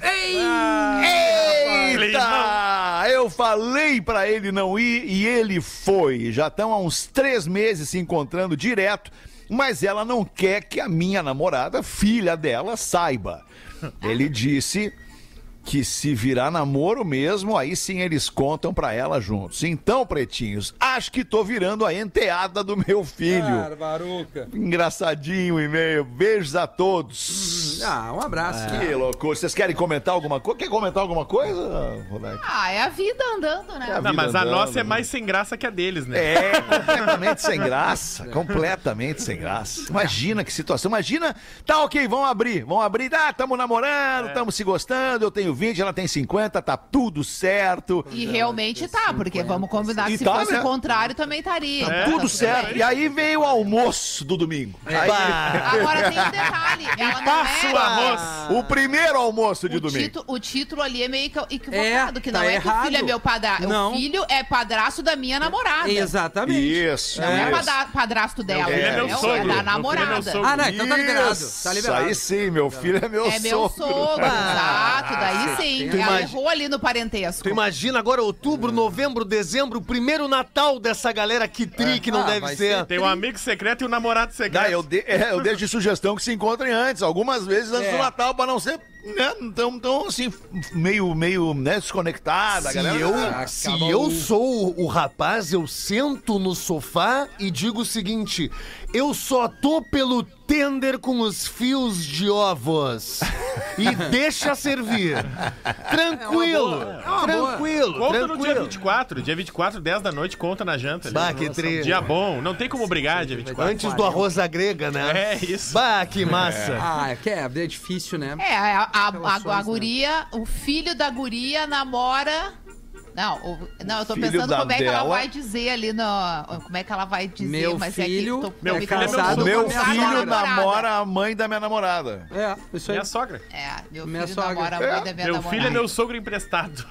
Eita! Eu falei pra ele não ir e ele foi. Já estão há uns três meses se encontrando direto, mas ela não quer que a minha namorada, filha dela, saiba. Ele disse que se virar namoro mesmo, aí sim eles contam pra ela juntos. Então, pretinhos, acho que tô virando a enteada do meu filho. Baruca. Engraçadinho o e-mail. Beijos a todos. Ah, um abraço. Que loucura. Vocês querem comentar alguma coisa? Quer comentar alguma coisa, Rodaica? Ah, é a vida andando, né? É a Não, mas a andando, nossa é né? mais sem graça que a deles, né? É, completamente sem graça. Completamente sem graça. Imagina que situação. Imagina, tá ok, vamos abrir. Vamos abrir. Ah, tamo namorando, tamo se gostando. Eu tenho 20, ela tem 50, tá tudo certo. E realmente tá, porque vamos combinar que se tá, fosse né? o contrário também estaria. Tá tudo tudo certo. bem. E aí veio o almoço do domingo. Aí, Agora tem um detalhe. Ela não passa é... o arroz. o primeiro almoço de O, domingo. título, o título ali é meio que equivocado, É, que tá não é que o errado. filho é meu padrasto. Não. O filho é padrasto da minha namorada. Exatamente. Isso. Não é, isso. pada- padrasto dela. filho é meu é, sogro. é Meu filho da é meu namorada. sogro. Ah, não, então tá liberado. Isso, Tá liberado. Aí sim, meu filho é meu É meu sogro. sogro, exato. Daí sim. Tu Ela errou ali no parentesco. Tu imagina agora outubro, novembro, dezembro, o primeiro Natal dessa galera que tri que não Ah, deve vai ser. ser Tem um amigo secreto e um namorado secreto. Ah, eu, de, é, eu deixo de sugestão que se encontrem antes, algumas vezes antes É. do Natal, pra não ser né, tão, tão assim, meio, meio né, desconectada. a Se galera, eu, Ah, se eu sou o, o rapaz, eu sento no sofá e digo o seguinte: eu só tô pelo tender com os fios de ovos. E deixa servir. Tranquilo, É uma boa. tranquilo, Conta no dia tranquilo. 24. Dia 24, 10 da noite, conta na janta. ali. Bah, que tri. Dia bom. Não tem como brigar dia 24. Antes do arroz à grega, né? É isso. Bah, que massa. Ah, é que é, é difícil, né? É, a, a, a, a né? guria, o filho da guria namora. Não, o- não, eu tô Filho pensando como é que ela dela. vai dizer ali no. Como é que ela vai dizer, Meu mas filho é que tô, Meu me filho é meu. Meu filho namora a mãe da minha namorada. É, isso aí. Minha sogra. É, meu Minha filho sogra. namora a É. mãe da minha Meu namorada. filho é meu sogro emprestado.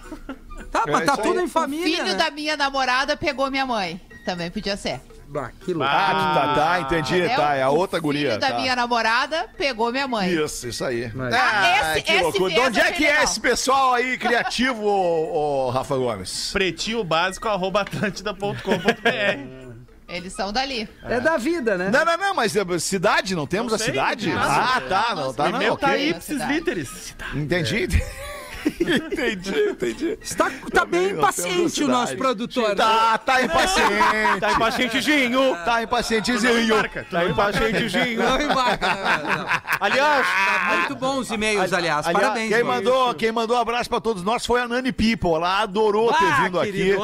Tá, mas É tá isso tudo aí. em família, filho né? da minha namorada pegou minha mãe. Também podia ser. Ah, que louco. Ah, tá, tá, entendi, Entendeu? tá, é a O outra guria. filho da tá. minha namorada pegou minha mãe. Isso, isso aí. Mas- Ah, esse- que esse loucura. De onde é que é esse pessoal aí criativo, ô, ô, Rafa Gomes? Pretinho básico, arroba atlântida.com.br. Eles são dali. É da vida, né? Não, não, não, mas é, cidade, não temos Não a sei, cidade? não Ah, tá, não, tá, O não, meu tá ok. ipsis literis. Entendi. Entendi, entendi. Está, tá bem impaciente o nosso produtor. Tá, tá impaciente. Tá impacientezinho. Tá impacientezinho. Tá impacientezinho. Não embarca. Aliás, Tá muito bons os e-mails, aliás. Aliás, Parabéns, quem mano. mandou, quem mandou um abraço pra todos nós foi a Nani People. Ela adorou ter Ah, vindo aqui.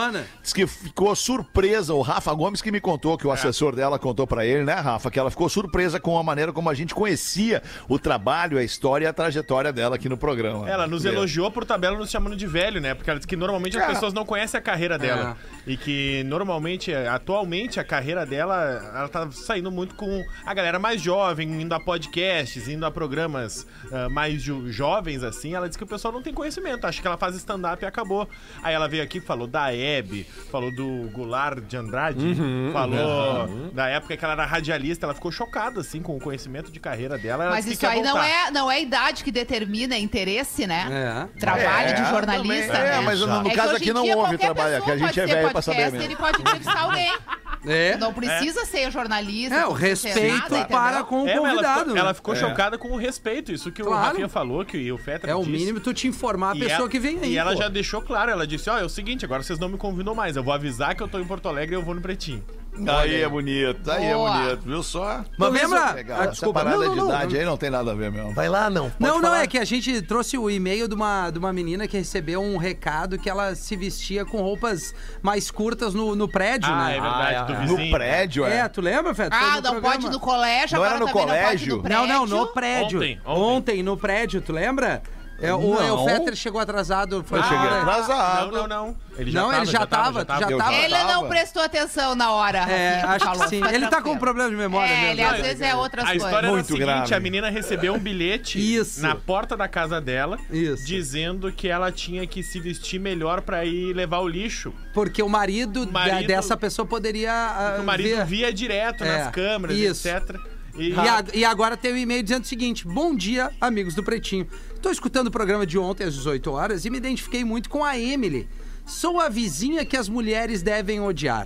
Diz que ficou surpresa. O Rafa Gomes que me contou, É. que o assessor dela contou pra ele, né, Rafa? Que ela ficou surpresa com a maneira como a gente conhecia o trabalho, a história e a trajetória dela aqui no programa. Ela nos É. elogiou por tabela nos chamando de velho, né? Porque ela disse que normalmente as É. pessoas não conhecem a carreira dela. E que normalmente, atualmente, a carreira dela, ela tá saindo muito com a galera mais jovem, indo a podcasts, indo a programas ah, mais jo- jovens, assim. Ela disse que o pessoal não tem conhecimento. Acha que ela faz stand-up e acabou. Aí ela veio aqui, falou da Hebe, falou do Goulart de Andrade, falou da época que ela era radialista. Ela ficou chocada, assim, com o conhecimento de carreira dela. Ela Mas disse isso aí não é, não é idade que determina é interesse, né? É. Trabalho É, de jornalista, também. É, né? mas no- no É caso aqui não houve trabalho, que a gente é velho pra saber mesmo. Ele pode entrevistar alguém. É. Não precisa ser jornalista. É, o respeito nada, para com o É, mas ela convidado. ficou, ela ficou chocada com o respeito. Isso que o Claro. Rafinha falou, que o Fetter É o disse. mínimo tu te informar a E pessoa ela- que vem aí. E ela pô. já deixou claro, ela disse, ó, é o seguinte, agora vocês não me convidam mais, eu vou avisar que eu tô em Porto Alegre e eu vou no Pretinho. Aí é bonito, aí é Boa. bonito, viu só? Mas lembra- Legal. Ah, Essa desculpa. parada Não, não, de não, idade não. aí não tem nada a ver mesmo. vai lá, não. Pode Não, não, falar. é que a gente trouxe o e-mail de uma, de uma menina que recebeu um recado que ela se vestia com roupas mais curtas no, no prédio, Ah, né? é verdade, Ah, do é. vizinho. No prédio, é. É, tu lembra, Feto? Foi Ah, não pode no colégio, Não agora era no colégio? não não, no prédio. Ontem, Ontem, ontem. no prédio, tu lembra? É, o, é, o. Fetter chegou atrasado. Foi Eu cheguei embora. atrasado. Não, não, não. Ele Não, ele já tava, tu já tava. Ele tava. não prestou atenção na hora. É, acho falou. que sim. Ele tá com tranquilo. problema de memória É, mesmo. ele às vezes é outras A coisas. história era a Muito seguinte, grave. a menina recebeu um bilhete Isso. na porta da casa dela, Isso. dizendo que ela tinha que se vestir melhor pra ir levar o lixo. Porque o marido, da- marido- dessa pessoa poderia ah, o marido ver. via direto É, nas câmeras, isso. etc. E, E, a- e agora tem um e-mail dizendo o seguinte: Bom dia, amigos do Pretinho. Estou escutando o programa de ontem às 18 horas e me identifiquei muito com a Emily. Sou a vizinha que as mulheres devem odiar.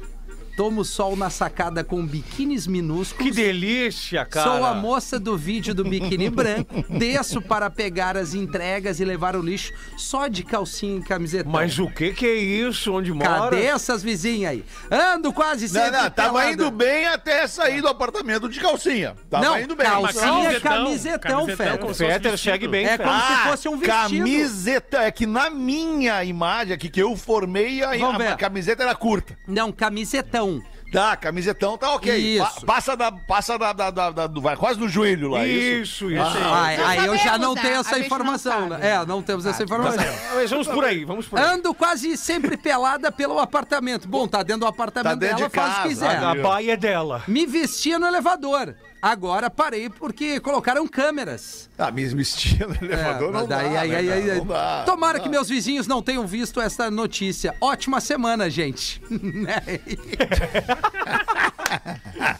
Tomo sol na sacada com biquínis minúsculos. Que delícia, cara. Sou a moça do vídeo do biquíni branco. Desço para pegar as entregas e levar o lixo só de calcinha e camiseta. Mas o que que é isso? Onde mora? Cadê essas vizinhas aí? Ando quase Não, sempre não, tava pelada. indo bem até sair do apartamento de calcinha. Tava Não, indo bem. Calcinha, camisetão, como se fosse Fetter, segue bem, É Fetter. como se fosse um vestido. Camiseta. É que na minha imagem aqui que eu formei, a, a ver. camiseta era curta. Não, camisetão. Tá, camisetão tá ok. Isso. Pa- passa da. Passa da, da, da- da- do- vai quase no joelho lá. Isso. Isso, isso. Ah, aí, aí eu já sabemos, não né? tenho A essa informação, não né? sabe. É, não temos essa informação. Mas vamos por aí, vamos por aí. Ando quase sempre pelada pelo apartamento. Bom, tá dentro do apartamento Tá dentro dela, de faz o casa, que quiser. A baia é dela. Me vestia no elevador. Agora parei porque colocaram câmeras. Ah, me vestia no É, elevador não daí, dá, aí, né, aí, cara? aí, Não dá, Tomara não que meus vizinhos não tenham visto essa notícia. Ótima semana, gente.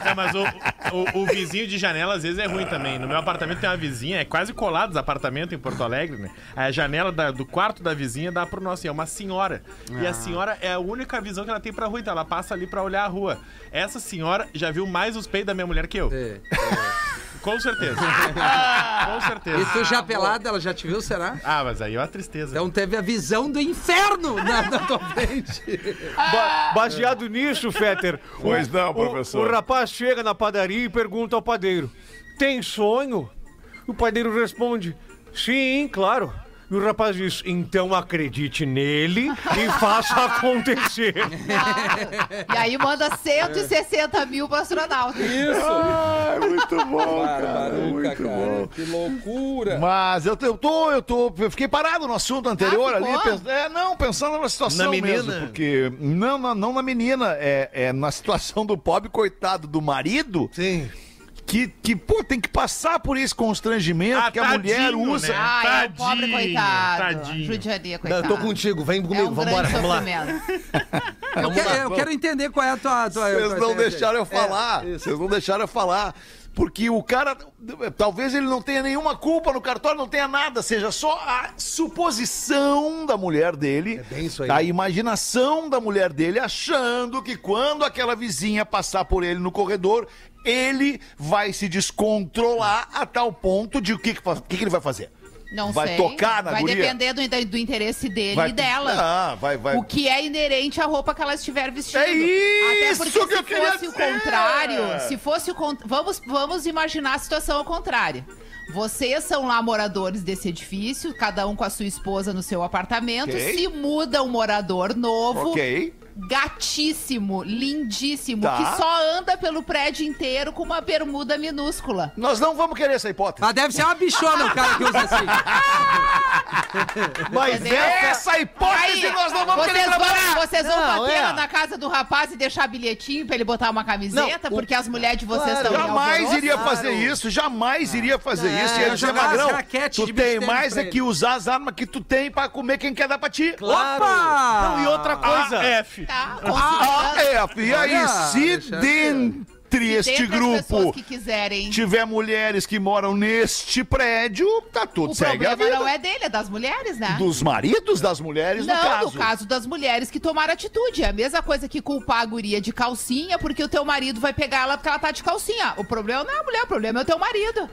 É, mas o, o, o vizinho de janela às vezes é ruim também. No meu apartamento tem uma vizinha, é quase colado os apartamentos em Porto Alegre, né? A janela da- do quarto da vizinha dá pro nosso, e é uma senhora. E Ah. a senhora é a única visão que ela tem pra rua, então ela passa ali pra olhar a rua. Essa senhora já viu mais os peitos da minha mulher que eu. É. Com certeza. Com certeza. E tu já pelada, ela já te viu, será? Ah, mas aí é uma tristeza. Então teve a visão do inferno na, na tua frente. Ba- baseado nisso, Fetter. Pois não, o- professor. O, rapaz chega na padaria e pergunta ao padeiro: Tem sonho? O padeiro responde: Sim, claro. E o rapaz diz: Então acredite nele e faça acontecer. E aí manda 160 mil pro astronauta. Ai, muito bom, cara. Muito bom. Que loucura. Mas eu, tô- eu tô, eu tô, eu fiquei parado no assunto anterior Ah, ali. pens- é, não, pensando na situação Na menina? mesmo, porque não, não, não na menina, é, é na situação do pobre coitado do marido, Sim. Que, que pô, tem que passar por esse constrangimento Ah, que a mulher tadinho, usa. né? Ah, é o pobre Tadinho, coitado. tadinho. Judiaria, Não, coitado. eu tô contigo, vem É comigo, um vambora, vamos lá. Eu, quero, eu quero entender qual é a tua. tua Vocês não deixaram eu É, falar. isso. Vocês não deixaram eu falar. Porque o cara, talvez ele não tenha nenhuma culpa no cartório, não tenha nada, seja só a suposição da mulher dele, É bem isso aí. a imaginação da mulher dele, achando que quando aquela vizinha passar por ele no corredor, ele vai se descontrolar a tal ponto de o que, que, o que, ele vai fazer? Não Vai sei. tocar na Vai guria? depender do, do interesse dele Vai- e dela. Ah, vai, vai. O que é inerente à roupa que ela estiver vestindo. É isso Até porque que eu se queria fosse o dizer! contrário, se fosse o vamos vamos imaginar a situação ao contrário. Vocês são lá moradores desse edifício, cada um com a sua esposa no seu apartamento. Ok. Se muda um morador novo, Ok. Gatíssimo, lindíssimo, Tá. que só anda pelo prédio inteiro com uma bermuda minúscula. Nós não vamos querer essa hipótese. Mas deve ser uma bichona o cara que usa assim. Mas Entendeu? essa hipótese Aí, nós não vamos vocês querer trabalhar. vão, vocês vão Não, bater é. lá na casa do rapaz e deixar bilhetinho pra ele botar uma camiseta, Não, o- porque as mulheres de vocês Claro. estão Jamais iria fazer isso, jamais iria fazer É, isso. Ia dizer, jogar as Magrão, tu tem mais é que ele. usar as armas que tu tem pra comer quem quer dar pra ti. Opa! Não, e outra coisa. Ah, F. Tá, Ah, considerando- é, e aí, Olha, se dentre este grupo pessoas que quiserem. tiver mulheres que moram neste prédio, tá tudo, O segue a problema vida. não é dele, é das mulheres, né? Dos maridos das mulheres, Não, no caso. no caso das mulheres que tomaram atitude. É a mesma coisa que culpar a guria de calcinha porque o teu marido vai pegar ela porque ela tá de calcinha. O problema não é a mulher, o problema é o teu marido.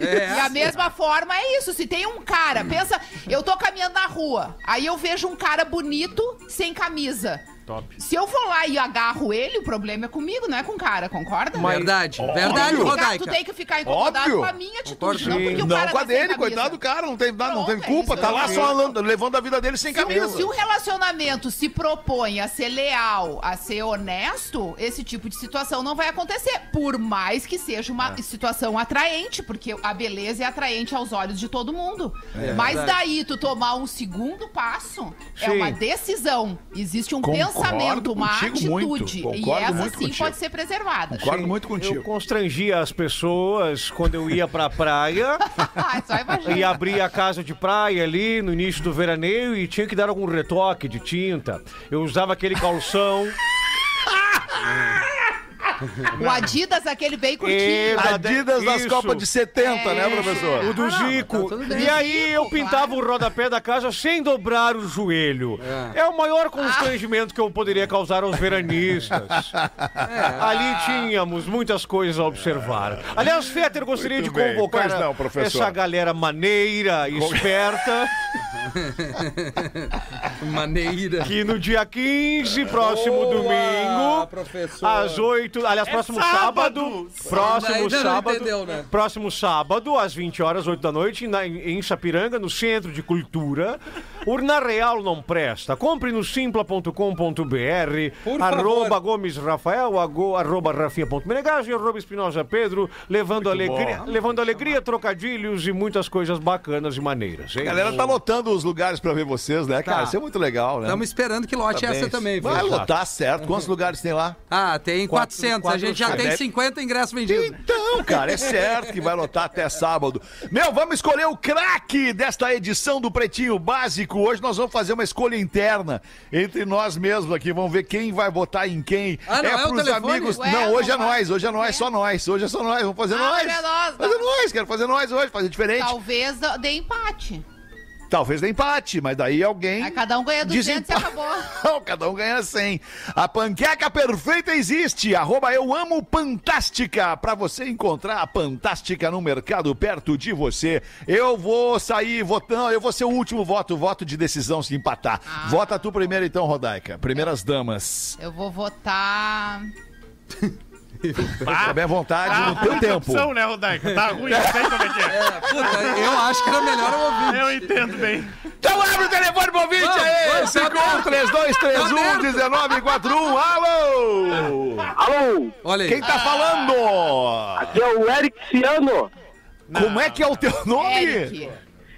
E a mesma forma é isso. Se tem um cara, pensa, eu tô caminhando na rua, aí eu vejo um cara bonito sem camisa. Top. Se eu vou lá e agarro ele, o problema é comigo, não é com o cara, concorda? Verdade, verdade, Tu fica- Rodaica. Tu tem que ficar incomodado Óbvio. com a minha atitude, Concordo. não porque o Não cara com a tá sem dele, camisa. coitado do cara, não tem, não tem é culpa, isso, tá lá só levando a vida dele sem Se o, camisa. se o relacionamento se propõe a ser leal, a ser honesto, esse tipo de situação não vai acontecer. Por mais que seja uma É. situação atraente, porque a beleza é atraente aos olhos de todo mundo. É Mas verdade. daí tu tomar um segundo passo é Sim. uma decisão. Existe um pensamento, uma contigo atitude. muito, e essa muito sim contigo. pode ser preservada. Concordo muito Eu contigo. constrangia as pessoas quando eu ia pra praia só imagina. e abria a casa de praia ali no início do veraneio e tinha que dar algum retoque de tinta. Eu usava aquele calção. O Adidas, aquele bem curtinho. E- Adidas das Isso. Copas de 70, né, É. professor? O do Zico. tudo bem. e aí eu pintava claro. o rodapé da casa sem dobrar o joelho. É, o maior constrangimento que eu poderia causar aos veranistas. Ali tínhamos muitas coisas a observar. Aliás, Fetter, gostaria Muito de bem. convocar não, essa galera maneira, esperta, Maneira. que no dia 15, próximo Boa, domingo, professor. às 8, aliás, próximo sábado, sábado. próximo Ainda não sábado, entendeu, né? próximo sábado, às 20 horas, 8 da noite, na- em Sapiranga, no Centro de Cultura. Urna Real não presta. Compre no simpla.com.br, arroba favor. Gomes Rafael, arroba Rafinha.menegas e arroba Espinosa Pedro, levando alegria, levando alegria, trocadilhos e muitas coisas bacanas e maneiras. hein? A galera tá lotando os lugares pra ver vocês, né, cara? Tá. Isso é muito legal, né? Estamos esperando que lote essa também, viu? Vai lotar, certo. Quantos lugares tem lá? Ah, tem 400. a gente já tem Deve- 50 ingressos vendidos. Então, cara, é certo que vai lotar até sábado. Meu, vamos escolher o craque desta edição do Pretinho Básico. Hoje nós vamos fazer uma escolha interna entre nós mesmos aqui. Vamos ver quem vai votar em quem. Ah, não é o pros amigos. Ué, não, hoje é não vai. nós. Hoje é nós, só nós. Hoje é só nós. Vamos fazer Ah, nós. é nós, Fazer não. nós, quero fazer nós hoje, fazer diferente. Talvez dê empate. Talvez dê empate, mas daí alguém. Aí cada um ganha 200 e Desempate. acabou. Cada um ganha 100. A panqueca perfeita existe. Arroba eu amo Fantástica. Pra você encontrar a Fantástica no mercado perto de você. Eu vou sair votando. Eu vou ser o último voto. Voto de decisão se empatar. Ah. Vota tu primeiro então, Rodaica. Primeiras damas. Eu vou votar. Fica bem à vontade Ah, no teu tempo. opção, né, Rodaica? Tá ruim, eu sei como é que é. Puta, eu acho que era melhor eu ouvir. Eu entendo bem. Então abre o telefone pro ouvinte Vamos, aí. vamos, tá aberto. 5132311941. Alô! Alô, Olha aí. Quem tá falando? aqui é o Eric Ciano. Como é que é o teu nome? Eric.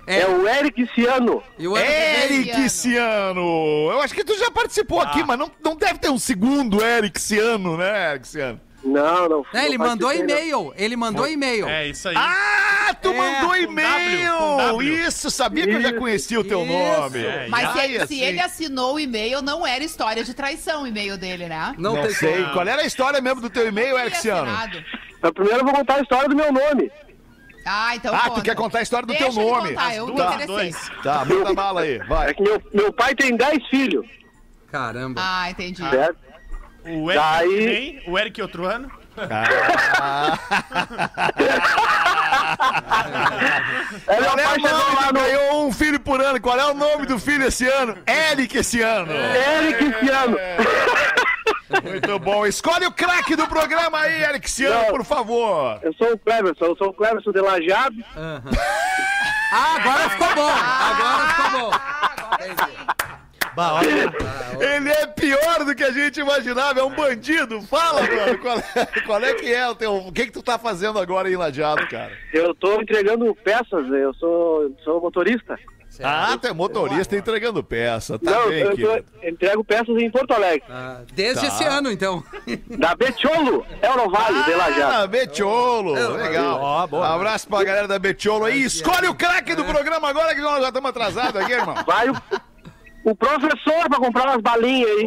É, o Eric Ciano. E o Eric Ciano. Eu acho que tu já participou aqui, Ah. mas não, não deve ter um segundo Eric Ciano, né, Eric Ciano? Não, não. É, ele não mandou não. e-mail. Ele mandou e-mail. É isso aí. Ah, tu É, mandou e-mail! Isso, sabia que eu já Isso, conhecia o teu isso. nome. É, Mas se, ele, se assim, ele assinou o e-mail, não era história de traição o e-mail dele, né? Não, Não tem sei. como. Qual era a história mesmo do teu e-mail, Ele. Mas primeiro eu vou contar a história do meu nome. Ah, então Ah, conta. tu quer contar a história do Deixa teu ele nome? Contar, eu me Tá. Dois. Tá, manda bala aí, vai. É que meu, meu pai tem 10 filhos, Caramba. Ah, entendi. certo? O Eric Daí- vem, o Eric outro ano. Meu Qual é o chegou nome? lá no... ganhou um filho por ano. Qual é o nome do filho esse ano? Eric esse ano. Eric Ciano. Muito bom. Escolhe o craque do programa aí, Eric Ciano, por favor. Eu sou o Cleverson, eu sou o Cleverson de Lajeado. Ah, agora ficou bom. Agora ficou bom. Bah, olha, Ele é pior do que a gente imaginava, é um bandido. Fala, mano, qual é, qual é que é o teu... O que que tu tá fazendo agora em Lajeado, cara? Eu tô entregando peças, eu sou, sou motorista. Ah, tu é motorista entregando peça, tá não, bem, eu tô, entrego peças em Porto Alegre. Ah, Desde Tá. esse ano, então. Da Betiolo, Eurovale, de Lajeado. Ah, Betiolo, legal. Ó, boa. Abraço pra galera da Betiolo aí. Escolhe o craque do programa agora que nós já estamos atrasados aqui, irmão. Vai o, o professor pra comprar umas balinhas aí.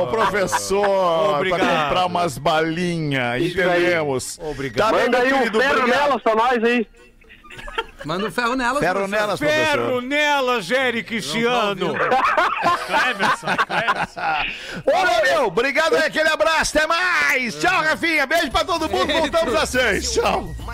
Ô, professor, Obrigado. pra comprar umas balinhas, entendemos. Obrigado. Tá Manda aí um ferro nelas pra nós aí. Manda um ferro nelas. Ferro professor. nelas, Ferro professor. nelas, Eric Ciano. Cleverson, Cleverson. Ô, meu, obrigado aí, aquele abraço, até mais. Tchau, Rafinha, beijo pra todo mundo, voltamos às seis. Tchau.